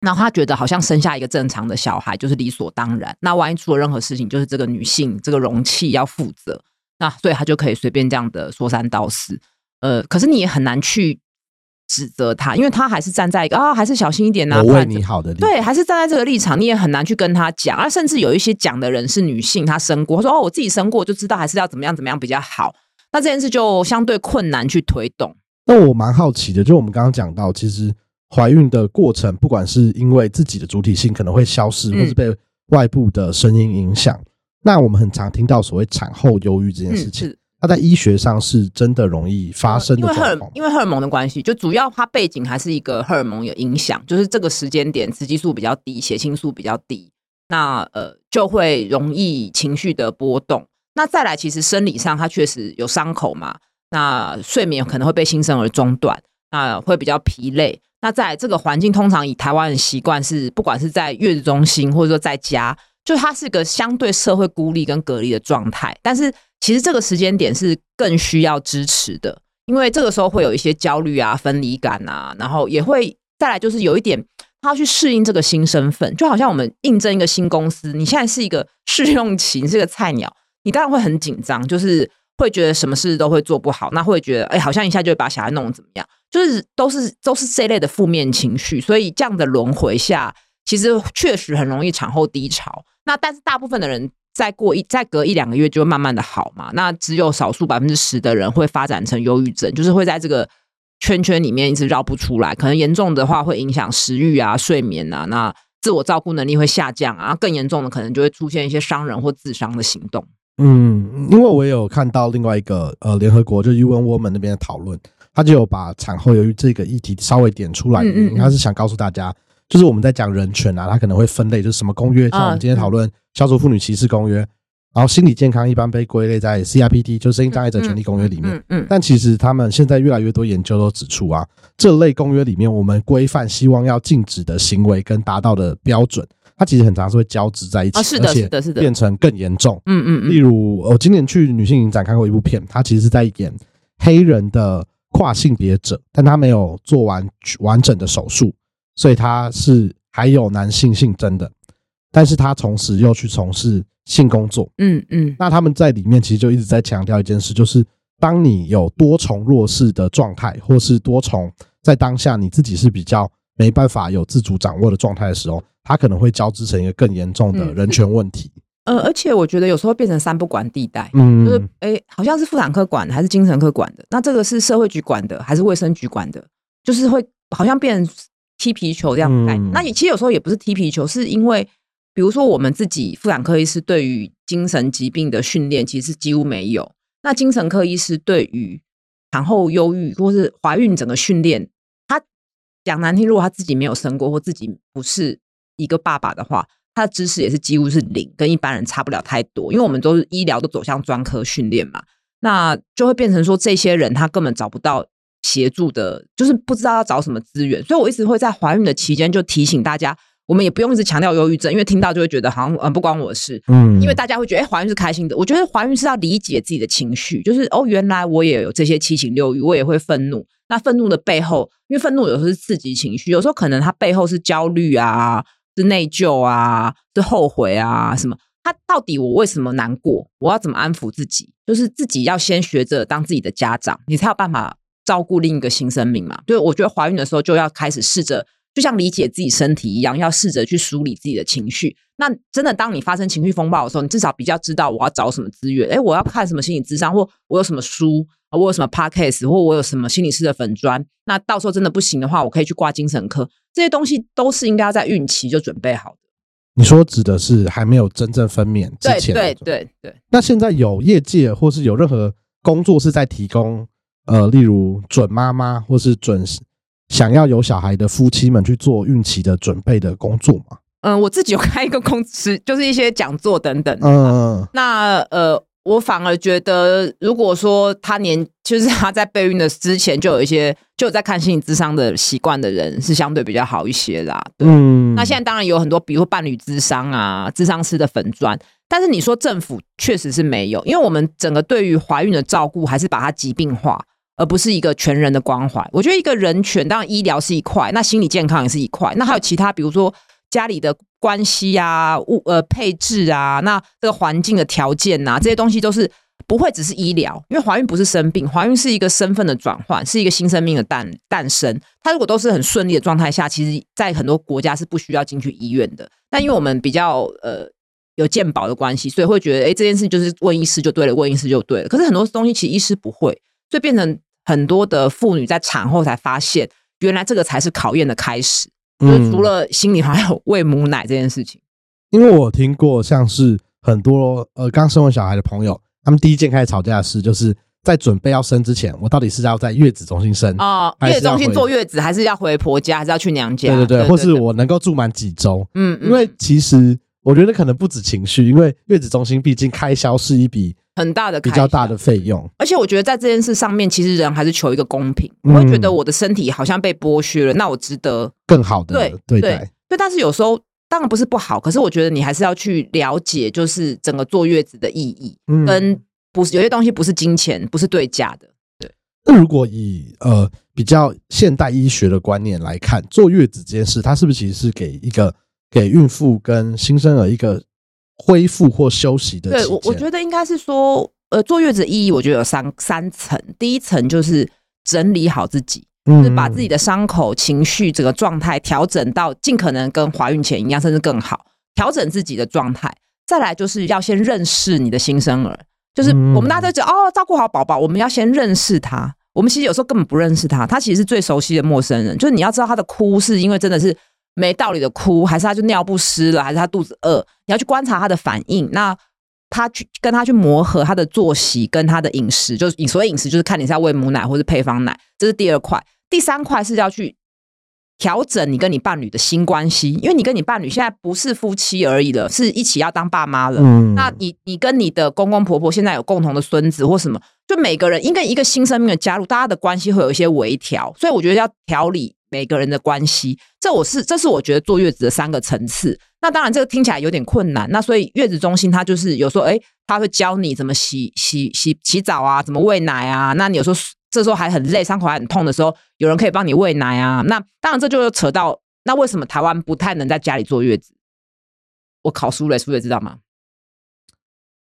那他觉得好像生下一个正常的小孩就是理所当然，那万一出了任何事情，就是这个女性这个容器要负责，那所以他就可以随便这样的说三道四。呃，可是你也很难去指责他，因为他还是站在一个啊，还是小心一点呐、我为你好的对，还是站在这个立场，你也很难去跟他讲啊。甚至有一些讲的人是女性，她生过，她说哦，我自己生过，就知道还是要怎么样怎么样比较好。那这件事就相对困难去推动。那我蛮好奇的，就我们刚刚讲到，其实怀孕的过程，不管是因为自己的主体性可能会消失，嗯或是被外部的声音影响，那我们很常听到所谓产后忧郁这件事情，它在医学上是真的容易发生因为荷。因为荷尔蒙的关系，就主要它背景还是一个荷尔蒙有影响，就是这个时间点雌激素比较低，血清素比较低，那呃就会容易情绪的波动。那再来，其实生理上它确实有伤口嘛，那睡眠可能会被新生儿中断，那会比较疲累。那在来这个环境，通常以台湾的习惯是，不管是在月子中心或者说在家，就它是个相对社会孤立跟隔离的状态。但是其实这个时间点是更需要支持的，因为这个时候会有一些焦虑啊、分离感啊，然后也会再来就是有一点他要去适应这个新身份，就好像我们应征一个新公司，你现在是一个 (laughs) 试用期，你是个菜鸟，你当然会很紧张，就是会觉得什么事都会做不好，那会觉得哎，好像一下就把小孩弄怎么样，就是都是都是这类的负面情绪，所以这样的轮回下，其实确实很容易产后低潮。那但是大部分的人再过一再隔一两个月就会慢慢的好嘛，那只有少数百分之十的人会发展成忧郁症，就是会在这个圈圈里面一直绕不出来，可能严重的话会影响食欲啊、睡眠啊，那自我照顾能力会下降啊，更严重的可能就会出现一些伤人或自伤的行动。嗯，因为我有看到另外一个呃，联合国就 UN Women 那边的讨论，他就有把产后忧郁这个议题稍微点出来，嗯嗯嗯。他是想告诉大家，就是我们在讲人权啊，它可能会分类，就是什么公约，像我们今天讨论消除妇女歧视公约，然后心理健康一般被归类在 CRPD，就是声音障碍者权利公约里面。嗯嗯但其实他们现在越来越多研究都指出啊，这类公约里面我们规范希望要禁止的行为跟达到的标准，它其实很常是会交织在一起，啊是的而且是的是的。变成更严重。嗯嗯。例如，我今年去女性影展看过一部片，它其实是在演黑人的跨性别者，但他没有做完完整的手术，所以他是还有男性性征的，但是他同时又去从事性工作。嗯嗯那他们在里面其实就一直在强调一件事，就是当你有多重弱势的状态，或是多重在当下你自己是比较没办法有自主掌握的状态的时候，它可能会交织成一个更严重的嗯人权问题。呃，而且我觉得有时候变成三不管地带，嗯，就是哎，好像是妇产科管的还是精神科管的？那这个是社会局管的还是卫生局管的？就是会好像变成踢皮球这样的概念。嗯那也其实有时候也不是踢皮球，是因为比如说我们自己妇产科医师对于精神疾病的训练其实几乎没有，那精神科医师对于产后忧郁或是怀孕整个训练，他讲难听，如果他自己没有生过或自己不是一个爸爸的话，他的知识也是几乎是零，跟一般人差不了太多。因为我们都是医疗都走向专科训练嘛，那就会变成说这些人他根本找不到协助的，就是不知道要找什么资源，所以我一直会在怀孕的期间就提醒大家，我们也不用一直强调忧郁症，因为听到就会觉得好像嗯不关我的事，嗯，因为大家会觉得哎怀孕是开心的，我觉得怀孕是要理解自己的情绪，就是哦原来我也有这些七情六欲，我也会愤怒，那愤怒的背后，因为愤怒有时候是刺激情绪，有时候可能它背后是焦虑啊，是内疚啊，是后悔啊什么。他到底我为什么难过？我要怎么安抚自己？就是自己要先学着当自己的家长，你才有办法照顾另一个新生命嘛。对，我觉得怀孕的时候就要开始试着，就像理解自己身体一样，要试着去梳理自己的情绪。那真的，当你发生情绪风暴的时候，你至少比较知道我要找什么资源。哎，我要看什么心理智商，或我有什么书，我有什么 podcast，或我有什么心理师的粉砖。那到时候真的不行的话，我可以去挂精神科。这些东西都是应该要在孕期就准备好的。你说指的是还没有真正分娩之前？对对对对。那现在有业界或是有任何工作是在提供呃，例如准妈妈或是准想要有小孩的夫妻们去做孕期的准备的工作嘛？嗯，我自己有开一个公司，(laughs) 就是一些讲座等等。嗯，那呃。我反而觉得，如果说他年就是他在备孕的之前就有一些就有在看心理智商的习惯的人，是相对比较好一些啦。嗯，那现在当然有很多，比如伴侣智商啊、智商师的粉砖，但是你说政府确实是没有，因为我们整个对于怀孕的照顾还是把它疾病化，而不是一个全人的关怀。我觉得一个人权，当然医疗是一块，那心理健康也是一块，那还有其他，比如说。家里的关系啊，物呃配置啊，那这个环境的条件呐，这些东西都是不会只是医疗，因为怀孕不是生病，怀孕是一个身份的转换，是一个新生命的诞诞生。它如果都是很顺利的状态下，其实在很多国家是不需要进去医院的。但因为我们比较呃有健保的关系，所以会觉得哎这件事就是问医师就对了，问医师就对了。可是很多东西其实医师不会，所以变成很多的妇女在产后才发现，原来这个才是考验的开始。就除了心里还有喂母奶这件事情，因为我听过像是很多呃刚生完小孩的朋友，他们第一件开始吵架的事，就是在准备要生之前，我到底是要在月子中心生啊，月子中心坐月子，还是要回婆家，还是要去娘家？对对对，或是我能够住满几周？嗯，因为其实我觉得可能不止情绪，因为月子中心毕竟开销是一笔。很大的、比较大的费用，而且我觉得在这件事上面，其实人还是求一个公平。我会觉得我的身体好像被剥削了，那我值得更好的对待。对，但是有时候当然不是不好，可是我觉得你还是要去了解，就是整个坐月子的意义，跟不是有些东西不是金钱，不是对价的。对。那如果以呃比较现代医学的观念来看，坐月子这件事，它是不是其实是给一个给孕妇跟新生儿一个？恢复或休息的对我，我觉得应该是说，呃，坐月子意义，我觉得有三三层。第一层就是整理好自己，就是把自己的伤口、情绪整个状态调整到尽可能跟怀孕前一样，甚至更好，调整自己的状态。再来就是要先认识你的新生儿，就是我们大家都讲哦，照顾好宝宝，我们要先认识他。我们其实有时候根本不认识他，他其实是最熟悉的陌生人。就是你要知道他的哭是因为真的是。没道理的哭，还是他就尿不湿了，还是他肚子饿？你要去观察他的反应。那他去跟他去磨合他的作息跟他的饮食，就是饮所谓饮食，就是看你是要喂母奶或是配方奶，这是第二块。第三块是要去调整你跟你伴侣的新关系，因为你跟你伴侣现在不是夫妻而已了，是一起要当爸妈了。嗯，那你你跟你的公公婆婆现在有共同的孙子或什么，就每个人因为一个新生命的加入，大家的关系会有一些微调，所以我觉得要调理。每个人的关系，这我是这是我觉得坐月子的三个层次。那当然这个听起来有点困难。那所以月子中心它就是有时候哎，他会教你怎么洗洗洗洗澡啊，怎么喂奶啊。那你有时候这时候还很累，伤口还很痛的时候，有人可以帮你喂奶啊。那当然这就扯到那为什么台湾不太能在家里坐月子？我考苏磊，苏磊知道吗？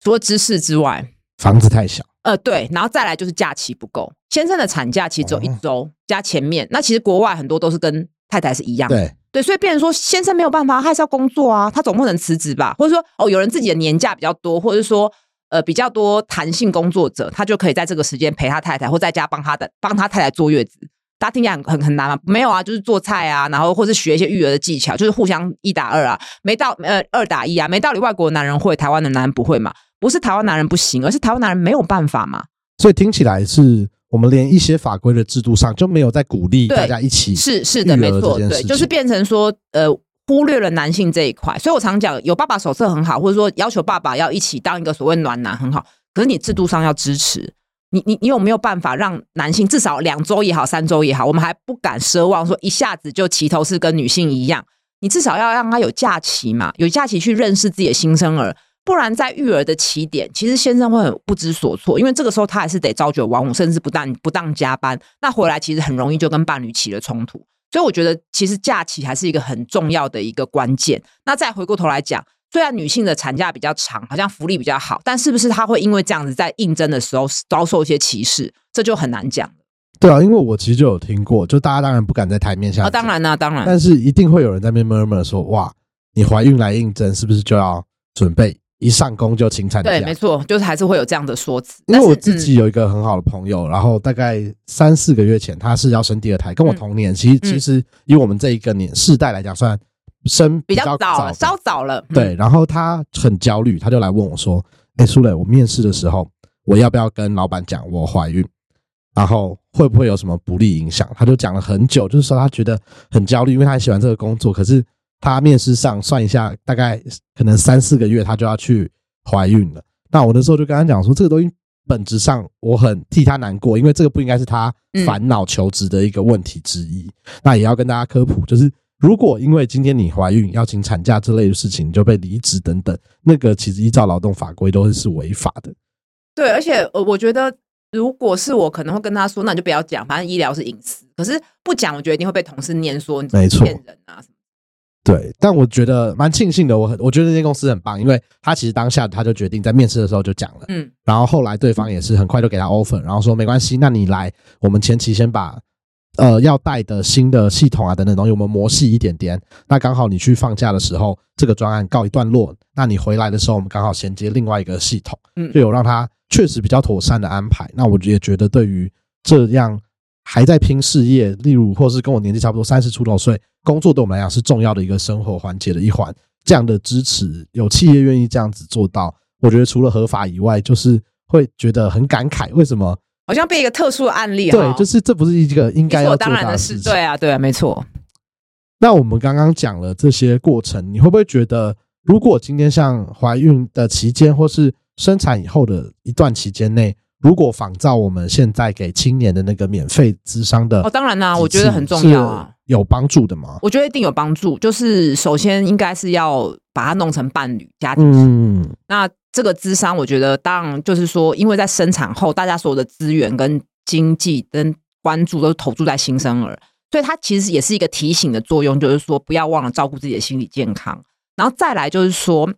除了知识之外，房子太小。呃，对，然后再来就是假期不够。先生的产假其实只有一周，加前面。那其实国外很多都是跟太太是一样。对对，所以变成说先生没有办法，他还是要工作啊，他总不能辞职吧？或者说，哦，有人自己的年假比较多，或者说，呃，比较多弹性工作者，他就可以在这个时间陪他太太，或在家帮他的帮他太太坐月子。大家听起来很很很难吗？没有啊，就是做菜啊，然后或是学一些育儿的技巧，就是互相一打二啊，没到呃二打一啊，没道理外国男人会，台湾的男人不会嘛？不是台湾男人不行，而是台湾男人没有办法嘛？所以听起来是我们连一些法规的制度上就没有在鼓励大家一起是是的，没错，对，就是变成说呃忽略了男性这一块。所以我常讲有爸爸手册很好，或者说要求爸爸要一起当一个所谓暖男很好，可是你制度上要支持。你你你有没有办法让男性至少两周也好，三周也好，我们还不敢奢望说一下子就齐头是跟女性一样，你至少要让他有假期嘛，有假期去认识自己的新生儿，不然在育儿的起点，其实先生会很不知所措，因为这个时候他还是得朝九晚五，甚至不当不当加班，那回来其实很容易就跟伴侣起了冲突。所以我觉得，其实假期还是一个很重要的一个关键。那再回过头来讲，虽然女性的产假比较长，好像福利比较好，但是不是她会因为这样子在应征的时候遭受一些歧视，这就很难讲。对啊，因为我其实就有听过，就大家当然不敢在台面下，当然啦，当然，但是一定会有人在那边 murmur 说，哇，你怀孕来应征，是不是就要准备？一上工就请产假，对，没错，就是还是会有这样的说辞。因为我自己有一个很好的朋友，然后大概三四个月前，他是要生第二胎，跟我同年。其实，其实以我们这一个年世代来讲，算生比较早，稍早了。对，然后他很焦虑，他就来问我说：“哎，苏磊，我面试的时候，我要不要跟老板讲我怀孕？然后会不会有什么不利影响？”他就讲了很久，就是说他觉得很焦虑，因为他喜欢这个工作，可是。他面试上算一下，大概可能三四个月，他就要去怀孕了。那我那时候就跟他讲说，这个东西本质上我很替他难过，因为这个不应该是他烦恼求职的一个问题之一。那也要跟大家科普，就是如果因为今天你怀孕要请产假之类的事情就被离职等等，那个其实依照劳动法规都是是违法的。对，而且呃，我觉得如果是我，可能会跟他说，那你就不要讲，反正医疗是隐私。可是不讲，我觉得一定会被同事念说你骗人啊什么。对，但我觉得蛮庆幸的。我很我觉得那间公司很棒，因为他其实当下他就决定在面试的时候就讲了，嗯，然后后来对方也是很快就给他 offer，然后说没关系，那你来，我们前期先把呃要带的新的系统啊等等东西我们磨细一点点。那刚好你去放假的时候，这个专案告一段落，那你回来的时候，我们刚好衔接另外一个系统，嗯，就有让他确实比较妥善的安排。那我也觉得对于这样。还在拼事业，例如或是跟我年纪差不多三十出头岁，工作对我们来讲是重要的一个生活环节的一环。这样的支持，有企业愿意这样子做到，我觉得除了合法以外，就是会觉得很感慨。为什么？好像被一个特殊的案例，对，就是这不是一个应该要做到的事。对啊，对啊，没错。那我们刚刚讲了这些过程，你会不会觉得，如果今天像怀孕的期间，或是生产以后的一段期间内？如果仿照我们现在给青年的那个免费咨商的哦，当然啦，我觉得很重要啊，有帮助的吗？我觉得一定有帮助。就是首先应该是要把它弄成伴侣家庭。嗯，那这个咨商，我觉得当然就是说，因为在生产后，大家所有的资源跟经济跟关注都投注在新生儿，所以它其实也是一个提醒的作用，就是说不要忘了照顾自己的心理健康。然后再来就是说。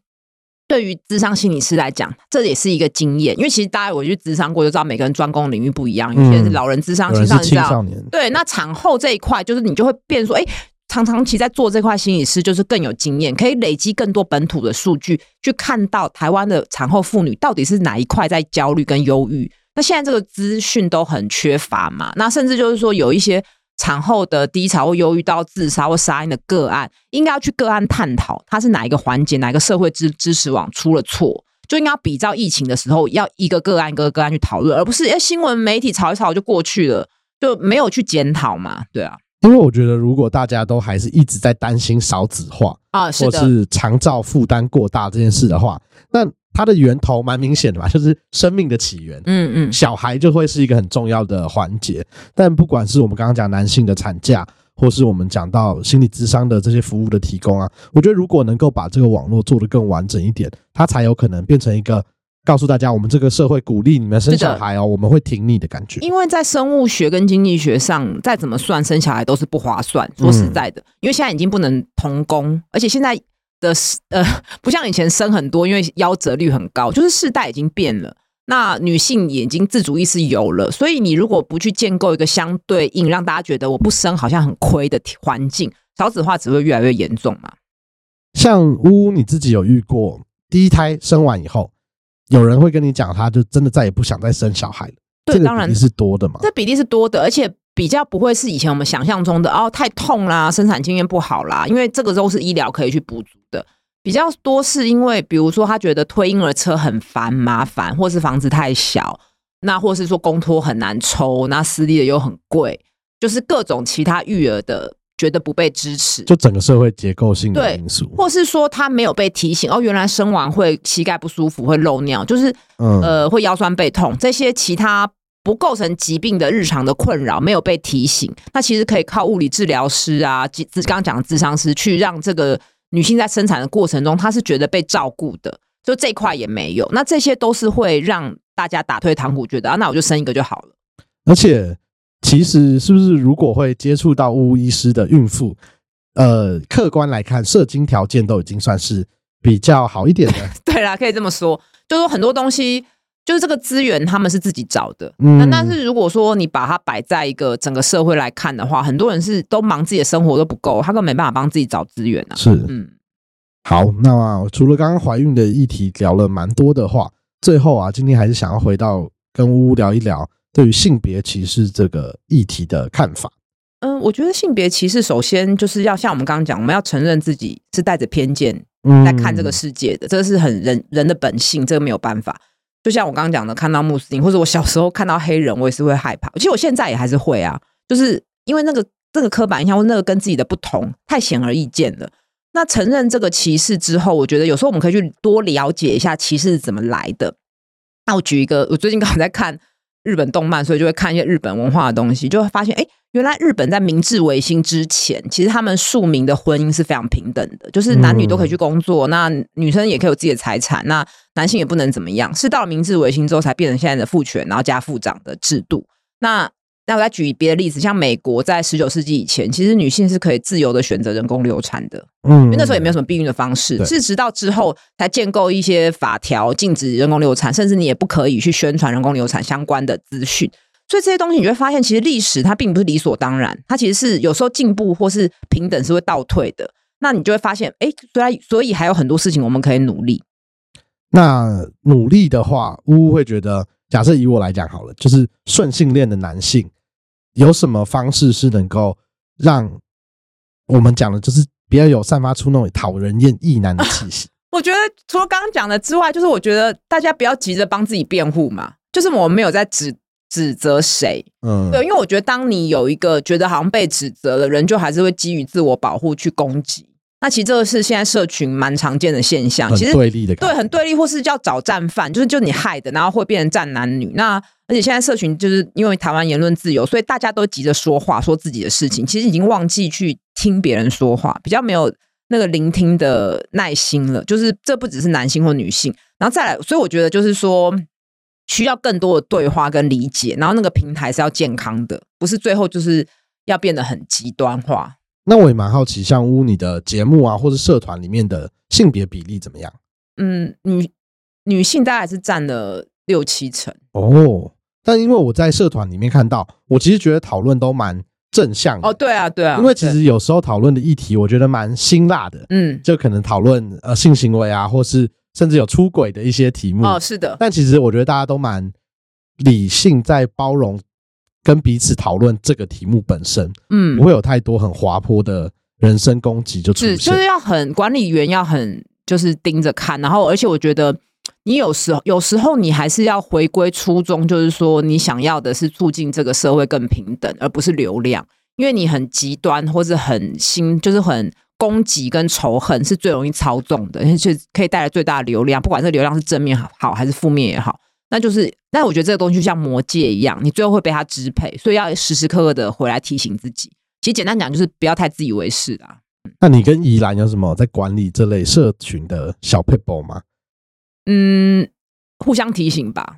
对于智商心理师来讲，这也是一个经验，因为其实大家我去智商过，就知道每个人专攻领域不一样。有些人是老人智商，青少年对。那产后这一块，就是你就会变说，哎，长长期在做这块心理师，就是更有经验，可以累积更多本土的数据，去看到台湾的产后妇女到底是哪一块在焦虑跟忧郁。那现在这个资讯都很缺乏嘛，那甚至就是说有一些。产后的低潮或忧郁到自杀或杀婴的个案，应该要去个案探讨，它是哪一个环节、哪一个社会支支持网出了错，就应该比照疫情的时候，要一个个案一个个案去讨论，而不是哎新闻媒体炒一炒就过去了，就没有去检讨嘛？对啊，因为我觉得如果大家都还是一直在担心少子化啊，或是长照负担过大这件事的话，那。它的源头蛮明显的吧，就是生命的起源。嗯嗯，小孩就会是一个很重要的环节。但不管是我们刚刚讲男性的产假，或是我们讲到心理智商的这些服务的提供啊，我觉得如果能够把这个网络做得更完整一点，它才有可能变成一个告诉大家，我们这个社会鼓励你们生小孩哦，我们会挺你的感觉。因为在生物学跟经济学上，再怎么算生小孩都是不划算。说实在的，因为现在已经不能同工，而且现在。的呃，不像以前生很多，因为夭折率很高，就是世代已经变了。那女性已经自主意识有了，所以你如果不去建构一个相对应，让大家觉得我不生好像很亏的环境，少子化只会越来越严重嘛。像呜呜，你自己有遇过第一胎生完以后，有人会跟你讲，他就真的再也不想再生小孩了。对，当然是多的嘛。这比例是多的，而且。比较不会是以前我们想象中的哦，太痛啦，生产经验不好啦，因为这个都是医疗可以去补足的。比较多是因为，比如说他觉得推婴儿车很烦麻烦，或是房子太小，那或是说公托很难抽，那私立的又很贵，就是各种其他育儿的觉得不被支持，就整个社会结构性的因素，或是说他没有被提醒哦，原来生完会膝盖不舒服，会漏尿，就是嗯呃会腰酸背痛这些其他。不构成疾病的日常的困扰没有被提醒，那其实可以靠物理治疗师啊，刚刚讲的智商师去让这个女性在生产的过程中，她是觉得被照顾的，就这块也没有。那这些都是会让大家打退堂鼓，觉得啊，那我就生一个就好了。而且，其实是不是如果会接触到巫医师的孕妇，呃，客观来看，射精条件都已经算是比较好一点的。(laughs) 对啦，可以这么说，就说很多东西。就是这个资源，他们是自己找的。嗯那但是如果说你把它摆在一个整个社会来看的话，很多人是都忙自己的生活都不够，他根本没办法帮自己找资源啊。是，嗯，好，那除了刚刚怀孕的议题聊了蛮多的话，最后啊，今天还是想要回到跟呜呜聊一聊对于性别歧视这个议题的看法。嗯，我觉得性别歧视首先就是要像我们刚刚讲，我们要承认自己是带着偏见在看这个世界的，这个是很人人的本性，这个没有办法。就像我刚刚讲的，看到穆斯林，或者我小时候看到黑人，我也是会害怕。其实我现在也还是会啊，就是因为那个这个刻板印象或那个跟自己的不同太显而易见了。那承认这个歧视之后，我觉得有时候我们可以去多了解一下歧视是怎么来的。那我举一个，我最近刚好在看日本动漫，所以就会看一些日本文化的东西，就会发现，哎。原来日本在明治维新之前，其实他们庶民的婚姻是非常平等的，就是男女都可以去工作，那女生也可以有自己的财产，那男性也不能怎么样。是到了明治维新之后，才变成现在的父权，然后加父长的制度。那那我再举别的例子，像美国在十九世纪以前，其实女性是可以自由的选择人工流产的，嗯，因为那时候也没有什么避孕的方式，是直到之后才建构一些法条禁止人工流产，甚至你也不可以去宣传人工流产相关的资讯。所以这些东西，你会发现，其实历史它并不是理所当然，它其实是有时候进步或是平等是会倒退的。那你就会发现，哎，虽然所以还有很多事情我们可以努力。那努力的话，呜呜会觉得，假设以我来讲好了，就是顺性恋的男性，有什么方式是能够让我们讲的，就是比较有散发出那种讨人厌意难的气息？(laughs) 我觉得除了刚刚讲的之外，就是我觉得大家不要急着帮自己辩护嘛，就是我们没有在指。指责谁？嗯，对，因为我觉得，当你有一个觉得好像被指责的人，就还是会基于自我保护去攻击。那其实这个是现在社群蛮常见的现象，其实对立的，对，很对立，或是叫找战犯，就是就你害的，然后会变成战男女。那而且现在社群就是因为台湾言论自由，所以大家都急着说话，说自己的事情，其实已经忘记去听别人说话，比较没有那个聆听的耐心了。就是这不只是男性或女性，然后再来，所以我觉得就是说。需要更多的对话跟理解，然后那个平台是要健康的，不是最后就是要变得很极端化。那我也蛮好奇，像乌你的节目啊，或者社团里面的性别比例怎么样？嗯，女女性大概是占了六七成哦。但因为我在社团里面看到，我其实觉得讨论都蛮正向哦。对啊，对啊。因为其实有时候讨论的议题，我觉得蛮辛辣的。嗯，就可能讨论呃性行为啊，或是。甚至有出轨的一些题目哦，是的。但其实我觉得大家都蛮理性，在包容跟彼此讨论这个题目本身，嗯，不会有太多很滑坡的人身攻击就出现。就是要很管理员要很就是盯着看，然后而且我觉得你有时候有时候你还是要回归初衷，就是说你想要的是促进这个社会更平等，而不是流量。因为你很极端或者很新，就是很。攻击跟仇恨是最容易操纵的，而且可以带来最大的流量。不管这流量是正面好还是负面也好，那就是。但我觉得这个东西就像魔戒一样，你最后会被它支配，所以要时时刻刻的回来提醒自己。其实简单讲，就是不要太自以为是啊。那你跟宜兰有什么在管理这类社群的小 people 吗？嗯，互相提醒吧，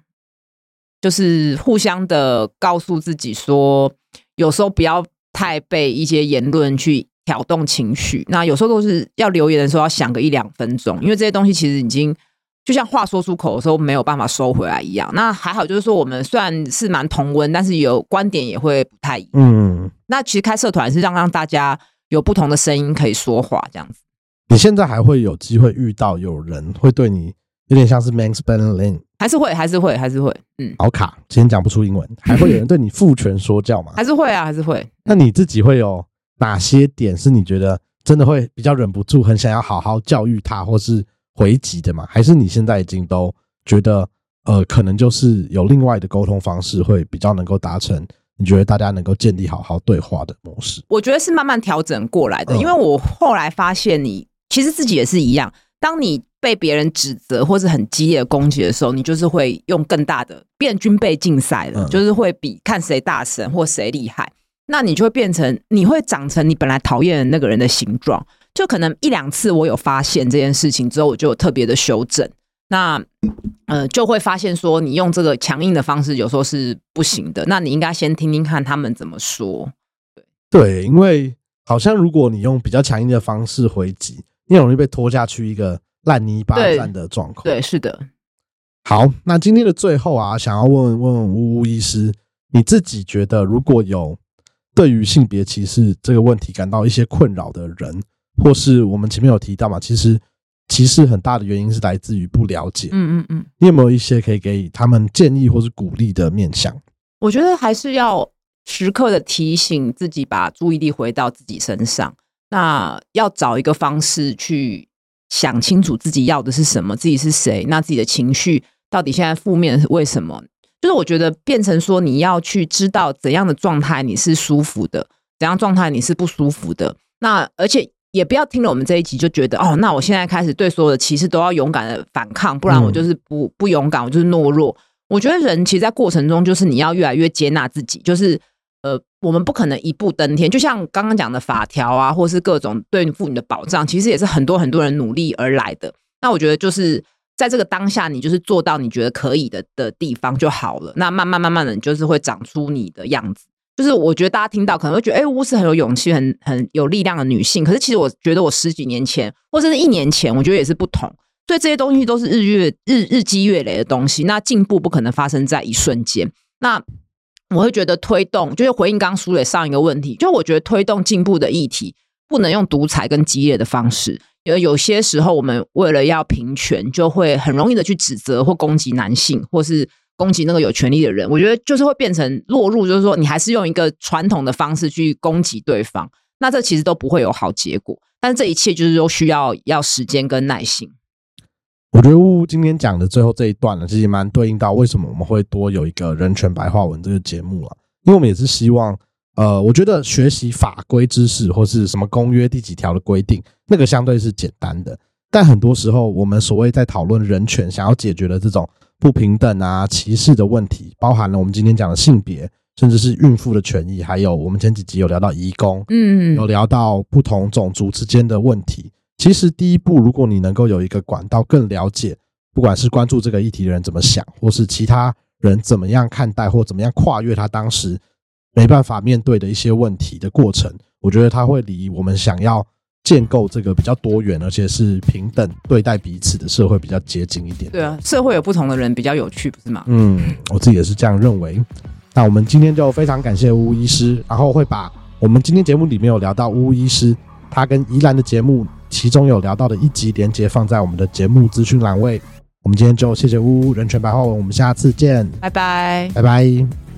就是互相的告诉自己说，有时候不要太被一些言论去。挑动情绪，那有时候都是要留言的时候要想个一两分钟，因为这些东西其实已经就像话说出口的时候没有办法收回来一样。那还好，就是说我们虽然是蛮同温，但是有观点也会不太一样。嗯，那其实开社团是让让大家有不同的声音可以说话，这样子。你现在还会有机会遇到有人会对你有点像是 mansplaining，还是会，还是会，还是会。嗯，好卡，今天讲不出英文，还会有人对你父权说教吗？(laughs) 还是会啊，还是会。那你自己会有？哪些点是你觉得真的会比较忍不住，很想要好好教育他，或是回击的吗？还是你现在已经都觉得，呃，可能就是有另外的沟通方式会比较能够达成？你觉得大家能够建立好好对话的模式？我觉得是慢慢调整过来的，因为我后来发现，你其实自己也是一样。当你被别人指责或是很激烈的攻击的时候，你就是会用更大的变军备竞赛了，嗯就是会比看谁大神或谁厉害。那你就会变成，你会长成你本来讨厌的那个人的形状。就可能一两次我有发现这件事情之后，我就有特别的修正。那呃，就会发现说，你用这个强硬的方式有时候是不行的。那你应该先听听看他们怎么说。对对，因为好像如果你用比较强硬的方式回击，你很容易被拖下去一个烂泥巴对战的状况。对，是的。好，那今天的最后啊，想要问问问呜呜医师，你自己觉得如果有对于性别歧视这个问题感到一些困扰的人，或是我们前面有提到嘛，其实歧视很大的原因是来自于不了解。嗯嗯嗯。你有没有一些可以给他们建议或是鼓励的面向？我觉得还是要时刻的提醒自己，把注意力回到自己身上。那要找一个方式去想清楚自己要的是什么，自己是谁，那自己的情绪到底现在负面是为什么？就是我觉得变成说，你要去知道怎样的状态你是舒服的，怎样状态你是不舒服的。那而且也不要听了我们这一集就觉得哦，那我现在开始对所有的歧视都要勇敢的反抗，不然我就是不不勇敢，我就是懦弱。我觉得人其实，在过程中就是你要越来越接纳自己，就是呃，我们不可能一步登天。就像刚刚讲的法条啊，或是各种对妇女的保障，其实也是很多很多人努力而来的。那我觉得就是在这个当下，你就是做到你觉得可以的的地方就好了。那慢慢慢慢的，你就是会长出你的样子。就是我觉得大家听到可能会觉得，哎、巫是很有勇气、很很有力量的女性。可是其实我觉得我十几年前，或者是一年前，我觉得也是不同。所以这些东西都是日月日日积月累的东西，那进步不可能发生在一瞬间。那我会觉得推动，就是回应刚刚苏磊上一个问题，就我觉得推动进步的议题，不能用独裁跟激烈的方式。因为有些时候，我们为了要平权，就会很容易的去指责或攻击男性，或是攻击那个有权利的人。我觉得就是会变成落入，就是说你还是用一个传统的方式去攻击对方，那这其实都不会有好结果。但这一切就是都需要要时间跟耐心。我觉得今天讲的最后这一段呢，其实蛮对应到为什么我们会多有一个人权白话文这个节目了，因为我们也是希望，呃，我觉得学习法规知识或是什么公约第几条的规定，那个相对是简单的，但很多时候我们所谓在讨论人权，想要解决的这种不平等啊、歧视的问题，包含了我们今天讲的性别，甚至是孕妇的权益，还有我们前几集有聊到移工，嗯有聊到不同种族之间的问题。其实第一步，如果你能够有一个管道，更了解，不管是关注这个议题的人怎么想，或是其他人怎么样看待，或怎么样跨越他当时没办法面对的一些问题的过程，我觉得他会离我们想要建构这个比较多元而且是平等对待彼此的社会比较接近一点。对啊，社会有不同的人比较有趣，不是吗？嗯，我自己也是这样认为。那我们今天就非常感谢巫医师，然后会把我们今天节目里面有聊到巫医师，他跟宜兰的节目其中有聊到的一集连接放在我们的节目资讯栏位。我们今天就谢谢巫巫人权白话文，我们下次见，拜拜。拜拜。